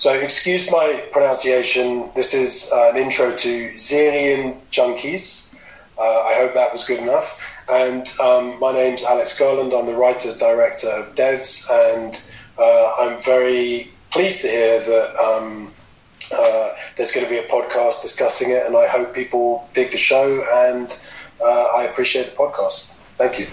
So, excuse my pronunciation. This is uh, an intro to Zerian Junkies. Uh, I hope that was good enough. And um, my name's Alex Garland. I'm the writer director of Devs, and uh, I'm very pleased to hear that um, uh, there's going to be a podcast discussing it. And I hope people dig the show, and uh, I appreciate the podcast. Thank you.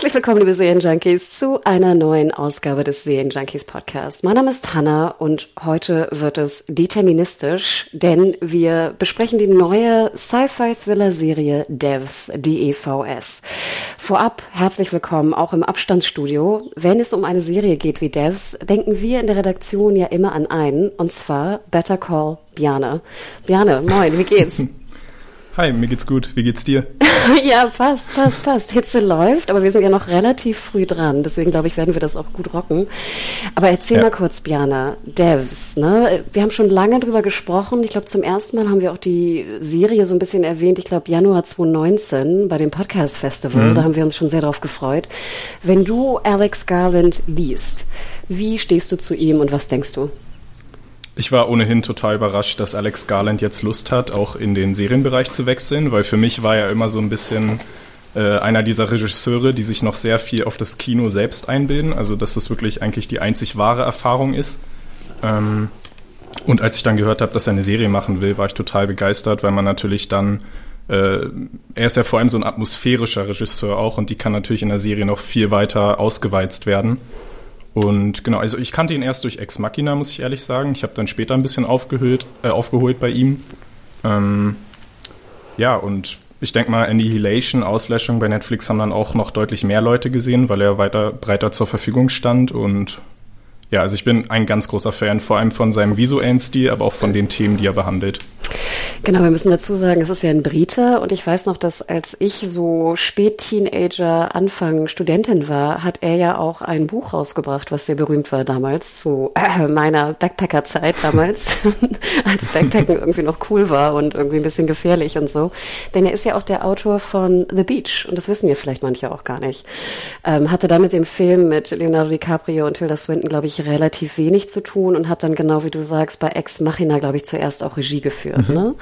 Herzlich willkommen, liebe Serienjunkies, zu einer neuen Ausgabe des Serienjunkies Podcast. Mein Name ist Hanna und heute wird es deterministisch, denn wir besprechen die neue Sci-Fi-Thriller-Serie Devs, DEVS. Vorab herzlich willkommen auch im Abstandsstudio. Wenn es um eine Serie geht wie Devs, denken wir in der Redaktion ja immer an einen, und zwar Better Call Bjarne. Bjarne, moin, wie geht's? Hi, mir geht's gut. Wie geht's dir? ja, passt, passt, passt. Hitze läuft, aber wir sind ja noch relativ früh dran. Deswegen glaube ich, werden wir das auch gut rocken. Aber erzähl ja. mal kurz, Biana, Devs, ne? Wir haben schon lange drüber gesprochen. Ich glaube, zum ersten Mal haben wir auch die Serie so ein bisschen erwähnt. Ich glaube, Januar 2019 bei dem Podcast Festival. Mhm. Da haben wir uns schon sehr drauf gefreut. Wenn du Alex Garland liest, wie stehst du zu ihm und was denkst du? Ich war ohnehin total überrascht, dass Alex Garland jetzt Lust hat, auch in den Serienbereich zu wechseln, weil für mich war er immer so ein bisschen äh, einer dieser Regisseure, die sich noch sehr viel auf das Kino selbst einbilden, also dass das wirklich eigentlich die einzig wahre Erfahrung ist. Ähm, und als ich dann gehört habe, dass er eine Serie machen will, war ich total begeistert, weil man natürlich dann äh, er ist ja vor allem so ein atmosphärischer Regisseur auch und die kann natürlich in der Serie noch viel weiter ausgeweizt werden. Und genau, also ich kannte ihn erst durch Ex Machina, muss ich ehrlich sagen. Ich habe dann später ein bisschen aufgehüllt, äh, aufgeholt bei ihm. Ähm, ja, und ich denke mal, Annihilation, Auslöschung bei Netflix haben dann auch noch deutlich mehr Leute gesehen, weil er weiter breiter zur Verfügung stand und ja, also ich bin ein ganz großer Fan, vor allem von seinem visuellen Stil, aber auch von den Themen, die er behandelt. Genau, wir müssen dazu sagen, es ist ja ein Brite und ich weiß noch, dass als ich so spät Teenager, Anfang Studentin war, hat er ja auch ein Buch rausgebracht, was sehr berühmt war damals, zu äh, meiner Backpacker-Zeit damals, als Backpacken irgendwie noch cool war und irgendwie ein bisschen gefährlich und so. Denn er ist ja auch der Autor von The Beach und das wissen ja vielleicht manche auch gar nicht. Ähm, hatte da mit dem Film mit Leonardo DiCaprio und Tilda Swinton, glaube ich, relativ wenig zu tun und hat dann genau wie du sagst bei Ex Machina, glaube ich, zuerst auch Regie geführt. Mhm. Ne?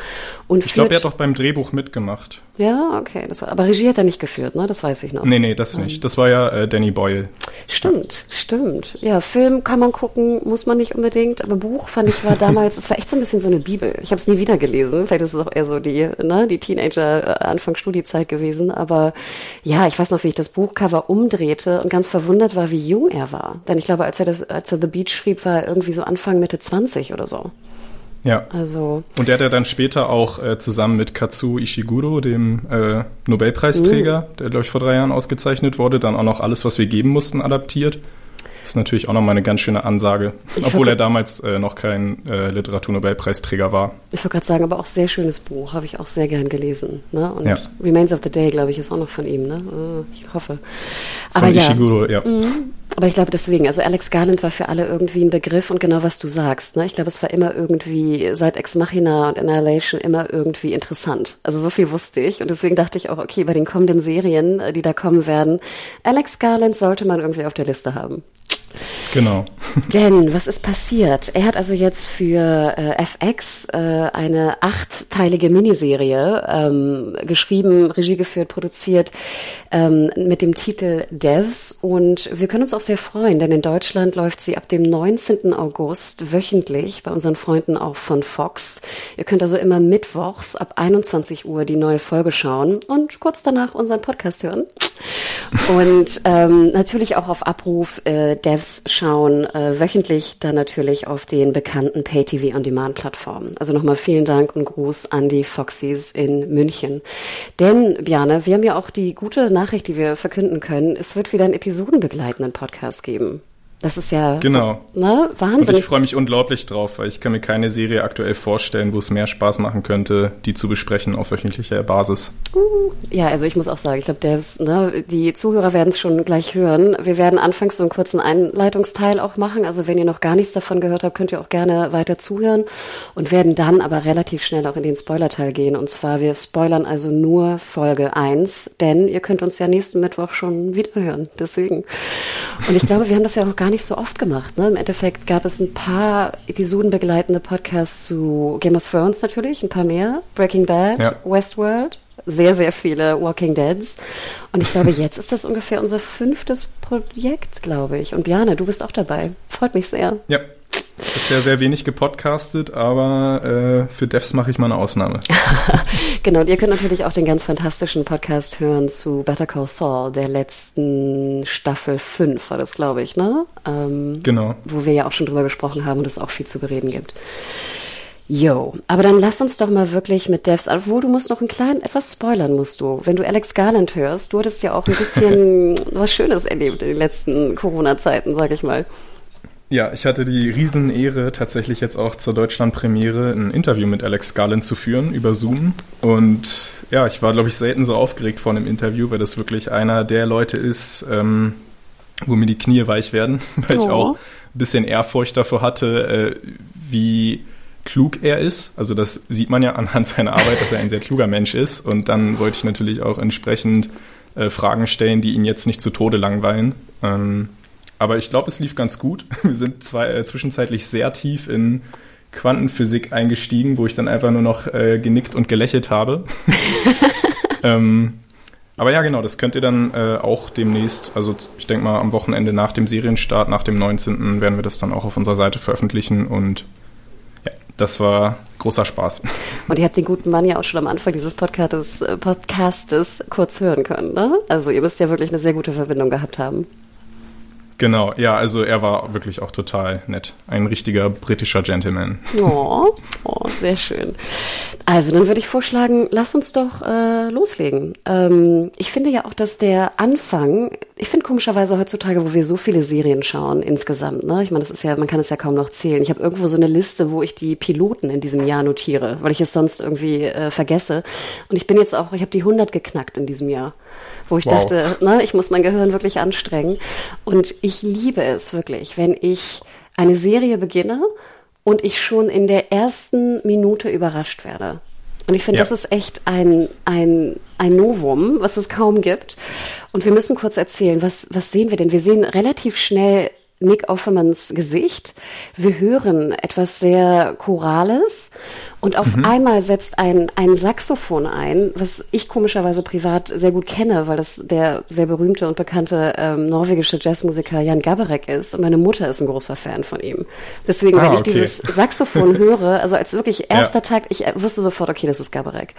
Und ich glaube, er hat auch beim Drehbuch mitgemacht. Ja, okay. Das war, aber Regie hat er nicht geführt, ne? Das weiß ich noch. Nee, nee, das um, nicht. Das war ja äh, Danny Boyle. Stimmt, stimmt. Ja, Film kann man gucken, muss man nicht unbedingt. Aber Buch fand ich war damals, es war echt so ein bisschen so eine Bibel. Ich habe es nie wieder gelesen. Vielleicht ist es auch eher so die, ne, die Teenager äh, Anfang Studiezeit gewesen. Aber ja, ich weiß noch, wie ich das Buchcover umdrehte und ganz verwundert war, wie jung er war. Denn ich glaube, als er das, als er The Beach schrieb, war er irgendwie so Anfang Mitte 20 oder so. Ja. Also. Und der hat ja dann später auch äh, zusammen mit Katsuo Ishiguro, dem äh, Nobelpreisträger, mhm. der, glaube ich, vor drei Jahren ausgezeichnet wurde, dann auch noch alles, was wir geben mussten, adaptiert. Das ist natürlich auch nochmal eine ganz schöne Ansage, ich obwohl er damals äh, noch kein äh, Literaturnobelpreisträger war. Ich wollte gerade sagen, aber auch sehr schönes Buch, habe ich auch sehr gern gelesen. Ne? Und ja. Remains of the Day, glaube ich, ist auch noch von ihm, ne? Äh, ich hoffe. Aber von ja, Ishiguro, ja. Mh, aber ich glaube deswegen, also Alex Garland war für alle irgendwie ein Begriff und genau was du sagst. Ne? Ich glaube, es war immer irgendwie seit Ex Machina und Annihilation immer irgendwie interessant. Also so viel wusste ich und deswegen dachte ich auch, okay, bei den kommenden Serien, äh, die da kommen werden, Alex Garland sollte man irgendwie auf der Liste haben. Genau. Denn was ist passiert? Er hat also jetzt für äh, FX äh, eine achtteilige Miniserie ähm, geschrieben, Regie geführt, produziert ähm, mit dem Titel Devs und wir können uns auch sehr freuen, denn in Deutschland läuft sie ab dem 19. August wöchentlich bei unseren Freunden auch von Fox. Ihr könnt also immer mittwochs ab 21 Uhr die neue Folge schauen und kurz danach unseren Podcast hören. Und ähm, natürlich auch auf Abruf äh, Devs schauen äh, wöchentlich dann natürlich auf den bekannten Pay-TV-on-Demand-Plattformen. Also nochmal vielen Dank und Gruß an die Foxys in München. Denn, Bjane, wir haben ja auch die gute Nachricht, die wir verkünden können. Es wird wieder einen episodenbegleitenden Podcast geben. Das ist ja genau. ne, Wahnsinn. Und ich freue mich unglaublich drauf, weil ich kann mir keine Serie aktuell vorstellen, wo es mehr Spaß machen könnte, die zu besprechen auf wöchentlicher Basis. Uh, ja, also ich muss auch sagen, ich glaube, ne, die Zuhörer werden es schon gleich hören. Wir werden anfangs so einen kurzen Einleitungsteil auch machen. Also wenn ihr noch gar nichts davon gehört habt, könnt ihr auch gerne weiter zuhören und werden dann aber relativ schnell auch in den Spoilerteil gehen. Und zwar, wir spoilern also nur Folge 1, denn ihr könnt uns ja nächsten Mittwoch schon wieder hören. Deswegen. Und ich glaube, wir haben das ja auch gar gar nicht so oft gemacht. Ne? Im Endeffekt gab es ein paar episodenbegleitende Podcasts zu Game of Thrones natürlich, ein paar mehr, Breaking Bad, ja. Westworld, sehr, sehr viele Walking Deads. Und ich glaube, jetzt ist das ungefähr unser fünftes Projekt, glaube ich. Und Bjane, du bist auch dabei. Freut mich sehr. Ja, Bisher sehr wenig gepodcastet, aber äh, für Devs mache ich mal eine Ausnahme. genau, und ihr könnt natürlich auch den ganz fantastischen Podcast hören zu Better Call Saul, der letzten Staffel 5 war das, glaube ich, ne? Ähm, genau. Wo wir ja auch schon drüber gesprochen haben und es auch viel zu bereden gibt. Yo, aber dann lass uns doch mal wirklich mit Devs, obwohl du musst noch ein klein etwas spoilern musst du. Wenn du Alex Garland hörst, du hattest ja auch ein bisschen was Schönes erlebt in den letzten Corona-Zeiten, sag ich mal. Ja, ich hatte die Riesenehre, tatsächlich jetzt auch zur Deutschland-Premiere ein Interview mit Alex Garland zu führen über Zoom. Und ja, ich war, glaube ich, selten so aufgeregt vor einem Interview, weil das wirklich einer der Leute ist, ähm, wo mir die Knie weich werden, weil oh. ich auch ein bisschen Ehrfurcht davor hatte, äh, wie klug er ist. Also das sieht man ja anhand seiner Arbeit, dass er ein sehr kluger Mensch ist. Und dann wollte ich natürlich auch entsprechend äh, Fragen stellen, die ihn jetzt nicht zu Tode langweilen. Ähm, aber ich glaube, es lief ganz gut. Wir sind zwei, äh, zwischenzeitlich sehr tief in Quantenphysik eingestiegen, wo ich dann einfach nur noch äh, genickt und gelächelt habe. ähm, aber ja, genau, das könnt ihr dann äh, auch demnächst, also ich denke mal am Wochenende nach dem Serienstart, nach dem 19. werden wir das dann auch auf unserer Seite veröffentlichen und ja, das war großer Spaß. Und ihr habt den guten Mann ja auch schon am Anfang dieses Podcastes, äh, Podcastes kurz hören können, ne? Also ihr müsst ja wirklich eine sehr gute Verbindung gehabt haben. Genau, ja, also er war wirklich auch total nett. Ein richtiger britischer Gentleman. Oh, oh sehr schön. Also dann würde ich vorschlagen, lass uns doch äh, loslegen. Ähm, ich finde ja auch, dass der Anfang, ich finde komischerweise heutzutage, wo wir so viele Serien schauen insgesamt, ne? Ich meine, das ist ja, man kann es ja kaum noch zählen. Ich habe irgendwo so eine Liste, wo ich die Piloten in diesem Jahr notiere, weil ich es sonst irgendwie äh, vergesse. Und ich bin jetzt auch, ich habe die 100 geknackt in diesem Jahr wo ich wow. dachte, ne, ich muss mein Gehirn wirklich anstrengen. Und ich liebe es wirklich, wenn ich eine Serie beginne und ich schon in der ersten Minute überrascht werde. Und ich finde, ja. das ist echt ein, ein, ein Novum, was es kaum gibt. Und wir müssen kurz erzählen, was, was sehen wir denn? Wir sehen relativ schnell Nick Offermans Gesicht. Wir hören etwas sehr Chorales und auf mhm. einmal setzt ein, ein Saxophon ein, was ich komischerweise privat sehr gut kenne, weil das der sehr berühmte und bekannte ähm, norwegische Jazzmusiker Jan Gabarek ist. Und meine Mutter ist ein großer Fan von ihm. Deswegen, ah, wenn ich okay. dieses Saxophon höre, also als wirklich erster ja. Tag, ich wusste sofort, okay, das ist Gabarek.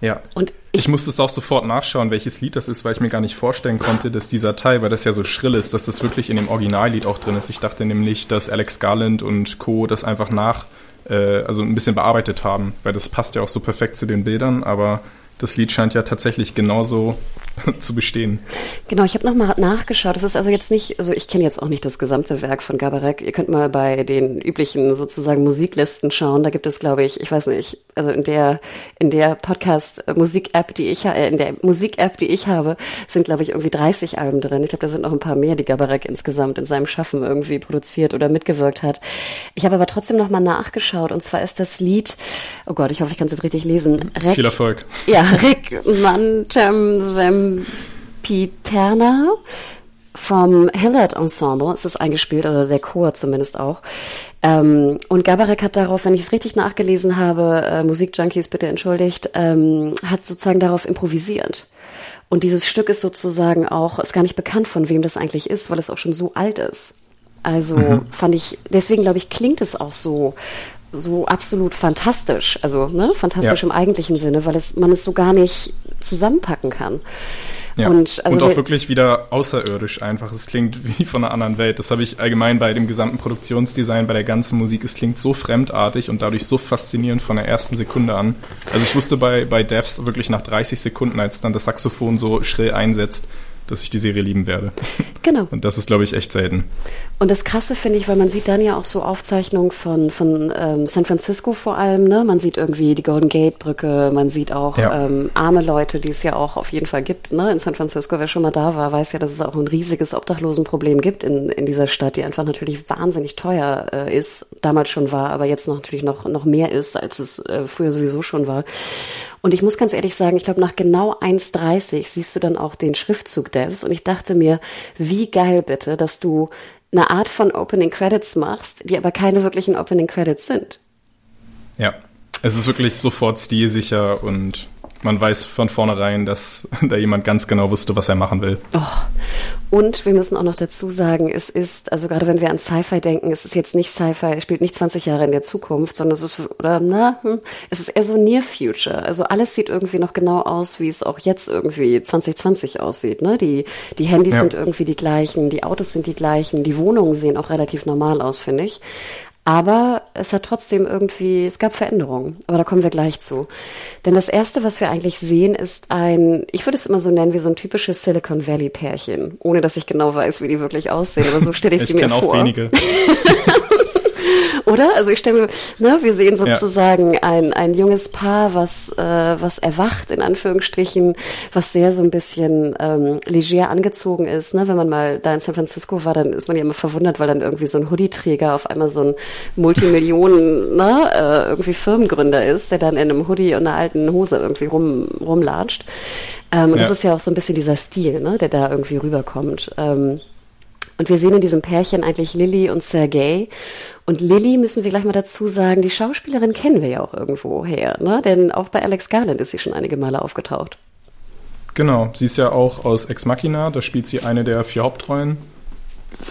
Ja. Und ich, ich musste es auch sofort nachschauen, welches Lied das ist, weil ich mir gar nicht vorstellen konnte, dass dieser Teil, weil das ja so schrill ist, dass das wirklich in dem Originallied auch drin ist. Ich dachte nämlich, dass Alex Garland und Co. das einfach nach äh, also ein bisschen bearbeitet haben, weil das passt ja auch so perfekt zu den Bildern, aber das Lied scheint ja tatsächlich genauso zu bestehen. Genau, ich habe nochmal nachgeschaut. Das ist also jetzt nicht, also ich kenne jetzt auch nicht das gesamte Werk von Gabarek. Ihr könnt mal bei den üblichen sozusagen Musiklisten schauen. Da gibt es, glaube ich, ich weiß nicht, also in der in der Podcast Musik App, die ich äh, in der Musik App, die ich habe, sind glaube ich irgendwie 30 Alben drin. Ich glaube, da sind noch ein paar mehr, die Gabarek insgesamt in seinem Schaffen irgendwie produziert oder mitgewirkt hat. Ich habe aber trotzdem nochmal nachgeschaut und zwar ist das Lied, oh Gott, ich hoffe, ich kann es jetzt richtig lesen. Rek, Viel Erfolg. Ja, Rick Mantem Sempiterna vom Hillard Ensemble. Es ist eingespielt, oder der Chor zumindest auch. Ähm, und Gabarek hat darauf, wenn ich es richtig nachgelesen habe, äh, Musikjunkies bitte entschuldigt, ähm, hat sozusagen darauf improvisiert. Und dieses Stück ist sozusagen auch, ist gar nicht bekannt, von wem das eigentlich ist, weil es auch schon so alt ist. Also mhm. fand ich, deswegen glaube ich, klingt es auch so, so absolut fantastisch. Also, ne, fantastisch ja. im eigentlichen Sinne, weil es, man es so gar nicht zusammenpacken kann. Ja. Und, also und auch wirklich wieder außerirdisch einfach. Es klingt wie von einer anderen Welt. Das habe ich allgemein bei dem gesamten Produktionsdesign, bei der ganzen Musik. Es klingt so fremdartig und dadurch so faszinierend von der ersten Sekunde an. Also ich wusste bei, bei Devs wirklich nach 30 Sekunden, als dann das Saxophon so schrill einsetzt, dass ich die Serie lieben werde. Genau. Und das ist, glaube ich, echt selten. Und das Krasse finde ich, weil man sieht dann ja auch so Aufzeichnungen von, von ähm, San Francisco vor allem. Ne? Man sieht irgendwie die Golden Gate Brücke, man sieht auch ja. ähm, arme Leute, die es ja auch auf jeden Fall gibt. Ne? In San Francisco, wer schon mal da war, weiß ja, dass es auch ein riesiges Obdachlosenproblem gibt in, in dieser Stadt, die einfach natürlich wahnsinnig teuer äh, ist, damals schon war, aber jetzt noch, natürlich noch, noch mehr ist, als es äh, früher sowieso schon war. Und ich muss ganz ehrlich sagen, ich glaube, nach genau 1,30 siehst du dann auch den Schriftzug Devs. Und ich dachte mir, wie geil bitte, dass du eine Art von Opening Credits machst, die aber keine wirklichen Opening Credits sind. Ja, es ist wirklich sofort stilsicher und man weiß von vornherein, dass da jemand ganz genau wusste, was er machen will. Oh. Und wir müssen auch noch dazu sagen, es ist, also gerade wenn wir an Sci-Fi denken, es ist jetzt nicht Sci-Fi, es spielt nicht 20 Jahre in der Zukunft, sondern es ist, oder, na, hm, es ist eher so Near Future. Also alles sieht irgendwie noch genau aus, wie es auch jetzt irgendwie 2020 aussieht, ne? Die, die Handys ja. sind irgendwie die gleichen, die Autos sind die gleichen, die Wohnungen sehen auch relativ normal aus, finde ich. Aber es hat trotzdem irgendwie, es gab Veränderungen. Aber da kommen wir gleich zu. Denn das erste, was wir eigentlich sehen, ist ein, ich würde es immer so nennen, wie so ein typisches Silicon Valley Pärchen. Ohne dass ich genau weiß, wie die wirklich aussehen. Aber so stelle ich, ich sie mir vor. Auch wenige. Oder? Also ich stelle mir, ne, wir sehen sozusagen ja. ein, ein junges Paar, was, äh, was erwacht, in Anführungsstrichen, was sehr so ein bisschen ähm, leger angezogen ist. Ne? Wenn man mal da in San Francisco war, dann ist man ja immer verwundert, weil dann irgendwie so ein Hoodie-Träger auf einmal so ein Multimillionen, ne, äh, irgendwie Firmengründer ist, der dann in einem Hoodie und einer alten Hose irgendwie rum, rumlatscht. Ähm, und ja. das ist ja auch so ein bisschen dieser Stil, ne, der da irgendwie rüberkommt. Ähm, und wir sehen in diesem Pärchen eigentlich Lilly und Sergei. Und Lilly müssen wir gleich mal dazu sagen, die Schauspielerin kennen wir ja auch irgendwo her, ne? Denn auch bei Alex Garland ist sie schon einige Male aufgetaucht. Genau, sie ist ja auch aus Ex Machina, da spielt sie eine der vier Hauptrollen.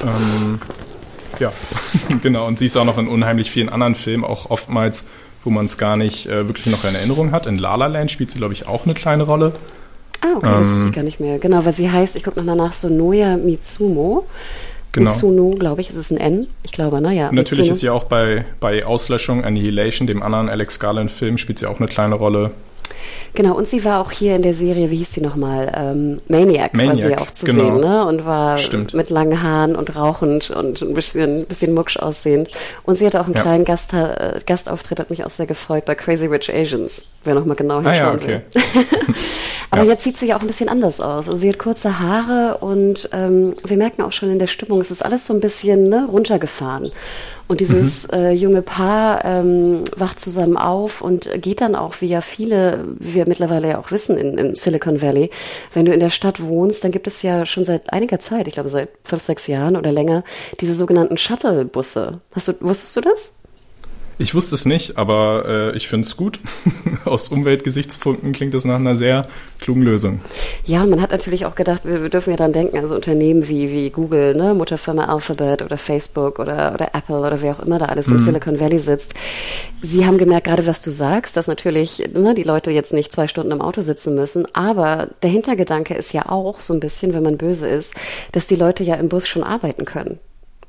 Ähm, ja, genau. Und sie ist auch noch in unheimlich vielen anderen Filmen, auch oftmals, wo man es gar nicht äh, wirklich noch in Erinnerung hat. In La La Land spielt sie, glaube ich, auch eine kleine Rolle. Ah, okay, ähm, das wusste ich gar nicht mehr. Genau, weil sie heißt, ich gucke nochmal nach, so Noya Mitsumo. Genau. Mitsuno, glaube ich, ist es ein N. Ich glaube, ne? Ja. Natürlich Mitsuno. ist sie auch bei, bei Auslöschung, Annihilation, dem anderen Alex Garland-Film, spielt sie auch eine kleine Rolle. Genau, und sie war auch hier in der Serie, wie hieß sie nochmal? Ähm, Maniac, Maniac war sie auch zu genau. sehen, ne? Und war Stimmt. mit langen Haaren und rauchend und ein bisschen, bisschen mucksch aussehend. Und sie hatte auch einen ja. kleinen Gast, äh, Gastauftritt, hat mich auch sehr gefreut bei Crazy Rich Asians, wer nochmal genau hinschauen ah, ja, okay. will. Aber ja. jetzt sieht sie ja auch ein bisschen anders aus. Also sie hat kurze Haare und ähm, wir merken auch schon in der Stimmung, es ist alles so ein bisschen ne, runtergefahren. Und dieses mhm. äh, junge Paar ähm, wacht zusammen auf und geht dann auch, wie ja viele, wie wir mittlerweile ja auch wissen in, in Silicon Valley, wenn du in der Stadt wohnst, dann gibt es ja schon seit einiger Zeit, ich glaube seit fünf, sechs Jahren oder länger, diese sogenannten Shuttle-Busse. Hast du, wusstest du das? Ich wusste es nicht, aber äh, ich finde es gut. Aus Umweltgesichtspunkten klingt das nach einer sehr klugen Lösung. Ja, man hat natürlich auch gedacht, wir, wir dürfen ja dann denken, also Unternehmen wie, wie Google, ne, Mutterfirma Alphabet oder Facebook oder, oder Apple oder wer auch immer da alles mhm. im Silicon Valley sitzt. Sie haben gemerkt, gerade was du sagst, dass natürlich ne, die Leute jetzt nicht zwei Stunden im Auto sitzen müssen, aber der Hintergedanke ist ja auch so ein bisschen, wenn man böse ist, dass die Leute ja im Bus schon arbeiten können.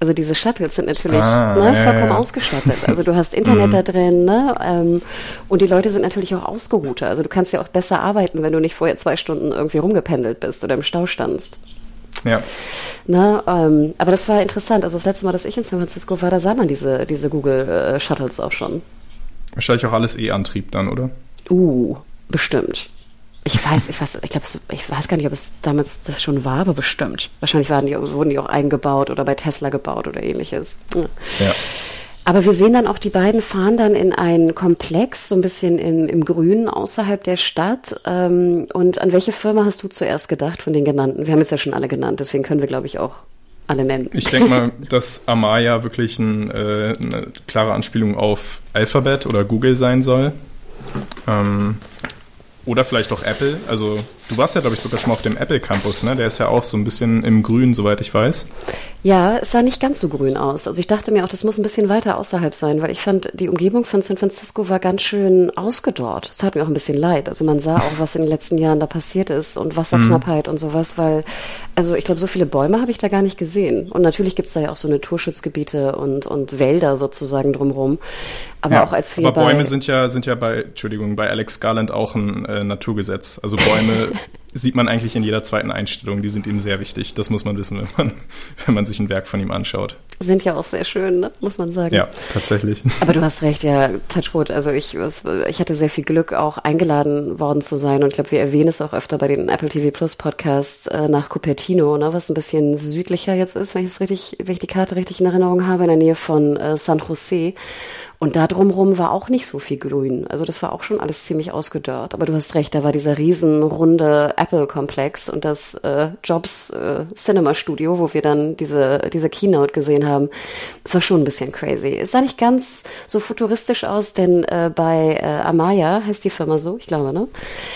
Also diese Shuttles sind natürlich ah, ne, vollkommen ja. ausgestattet. Also du hast Internet da drin, ne? Ähm, und die Leute sind natürlich auch ausgeruhter. Also du kannst ja auch besser arbeiten, wenn du nicht vorher zwei Stunden irgendwie rumgependelt bist oder im Stau standst. Ja. Ne, ähm, aber das war interessant. Also das letzte Mal, dass ich in San Francisco war, da sah man diese, diese Google äh, Shuttles auch schon. Wahrscheinlich auch alles E-Antrieb dann, oder? Uh, bestimmt. Ich weiß, ich weiß, ich glaube, ich weiß gar nicht, ob es damals das schon war, aber bestimmt. Wahrscheinlich waren die, wurden die auch eingebaut oder bei Tesla gebaut oder ähnliches. Ja. ja. Aber wir sehen dann auch, die beiden fahren dann in einen Komplex, so ein bisschen im, im Grünen außerhalb der Stadt. Ähm, und an welche Firma hast du zuerst gedacht von den genannten? Wir haben es ja schon alle genannt, deswegen können wir, glaube ich, auch alle nennen. Ich denke mal, dass Amaya wirklich ein, äh, eine klare Anspielung auf Alphabet oder Google sein soll. Ähm, oder vielleicht auch Apple. Also du warst ja, glaube ich, sogar schon mal auf dem Apple Campus, ne? Der ist ja auch so ein bisschen im Grün, soweit ich weiß. Ja, es sah nicht ganz so grün aus. Also ich dachte mir auch, das muss ein bisschen weiter außerhalb sein, weil ich fand, die Umgebung von San Francisco war ganz schön ausgedorrt. Es tat mir auch ein bisschen leid. Also man sah auch, was in den letzten Jahren da passiert ist und Wasserknappheit mhm. und sowas, weil, also ich glaube, so viele Bäume habe ich da gar nicht gesehen. Und natürlich gibt's da ja auch so Naturschutzgebiete und, und Wälder sozusagen drumherum. Aber ja, auch als wir aber Bäume sind ja, sind ja bei, Entschuldigung, bei Alex Garland auch ein äh, Naturgesetz. Also Bäume sieht man eigentlich in jeder zweiten Einstellung. Die sind ihm sehr wichtig. Das muss man wissen, wenn man, wenn man sich ein Werk von ihm anschaut. Sind ja auch sehr schön, ne? muss man sagen. Ja, tatsächlich. Aber du hast recht, ja, Touchwood. Also ich, ich hatte sehr viel Glück, auch eingeladen worden zu sein. Und ich glaube, wir erwähnen es auch öfter bei den Apple TV Plus Podcasts äh, nach Cupertino, ne? was ein bisschen südlicher jetzt ist, wenn ich es richtig, wenn ich die Karte richtig in Erinnerung habe, in der Nähe von äh, San Jose. Und da drumherum war auch nicht so viel Grün. Also das war auch schon alles ziemlich ausgedörrt. Aber du hast recht, da war dieser riesenrunde Apple-Komplex und das äh, Jobs äh, Cinema Studio, wo wir dann diese, diese Keynote gesehen haben. Das war schon ein bisschen crazy. Es sah nicht ganz so futuristisch aus, denn äh, bei äh, Amaya heißt die Firma so, ich glaube, ne?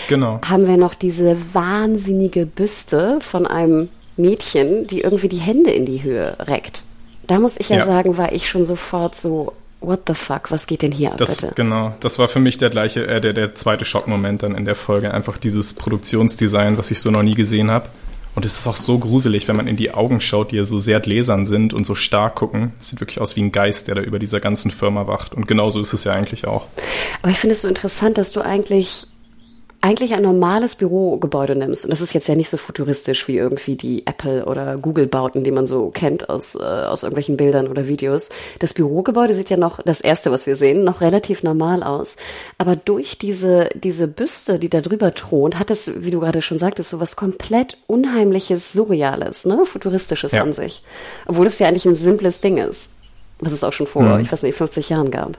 Genau. Haben wir noch diese wahnsinnige Büste von einem Mädchen, die irgendwie die Hände in die Höhe reckt. Da muss ich ja, ja, sagen, war ich schon sofort so, what the fuck, was geht denn hier ab, das, bitte? Genau, das war für mich der gleiche, äh, der, der zweite Schockmoment dann in der Folge. Einfach dieses Produktionsdesign, was ich so noch nie gesehen habe. Und es ist auch so gruselig, wenn man in die Augen schaut, die ja so sehr gläsern sind und so stark gucken. Es sieht wirklich aus wie ein Geist, der da über dieser ganzen Firma wacht. Und genauso ist es ja eigentlich auch. Aber ich finde es so interessant, dass du eigentlich eigentlich ein normales Bürogebäude nimmst, und das ist jetzt ja nicht so futuristisch wie irgendwie die Apple- oder Google-Bauten, die man so kennt aus, äh, aus irgendwelchen Bildern oder Videos. Das Bürogebäude sieht ja noch, das erste, was wir sehen, noch relativ normal aus. Aber durch diese, diese Büste, die da drüber thront, hat es, wie du gerade schon sagtest, so was komplett Unheimliches, Surreales, ne? Futuristisches ja. an sich. Obwohl es ja eigentlich ein simples Ding ist. Was es auch schon vor, mhm. ich weiß nicht, 50 Jahren gab.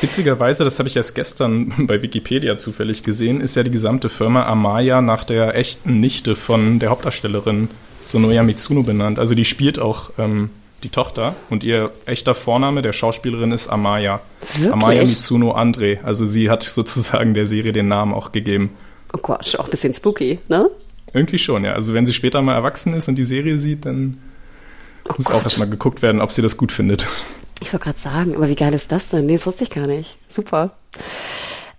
Witzigerweise, das habe ich erst gestern bei Wikipedia zufällig gesehen, ist ja die gesamte Firma Amaya nach der echten Nichte von der Hauptdarstellerin Sonoya Mitsuno benannt. Also die spielt auch ähm, die Tochter und ihr echter Vorname der Schauspielerin ist Amaya. Wirklich? Amaya Mitsuno Andre. Also sie hat sozusagen der Serie den Namen auch gegeben. Oh Gott, auch ein bisschen spooky, ne? Irgendwie schon, ja. Also wenn sie später mal erwachsen ist und die Serie sieht, dann oh muss Gott. auch erstmal geguckt werden, ob sie das gut findet. Ich wollte gerade sagen, aber wie geil ist das denn? Nee, das wusste ich gar nicht. Super.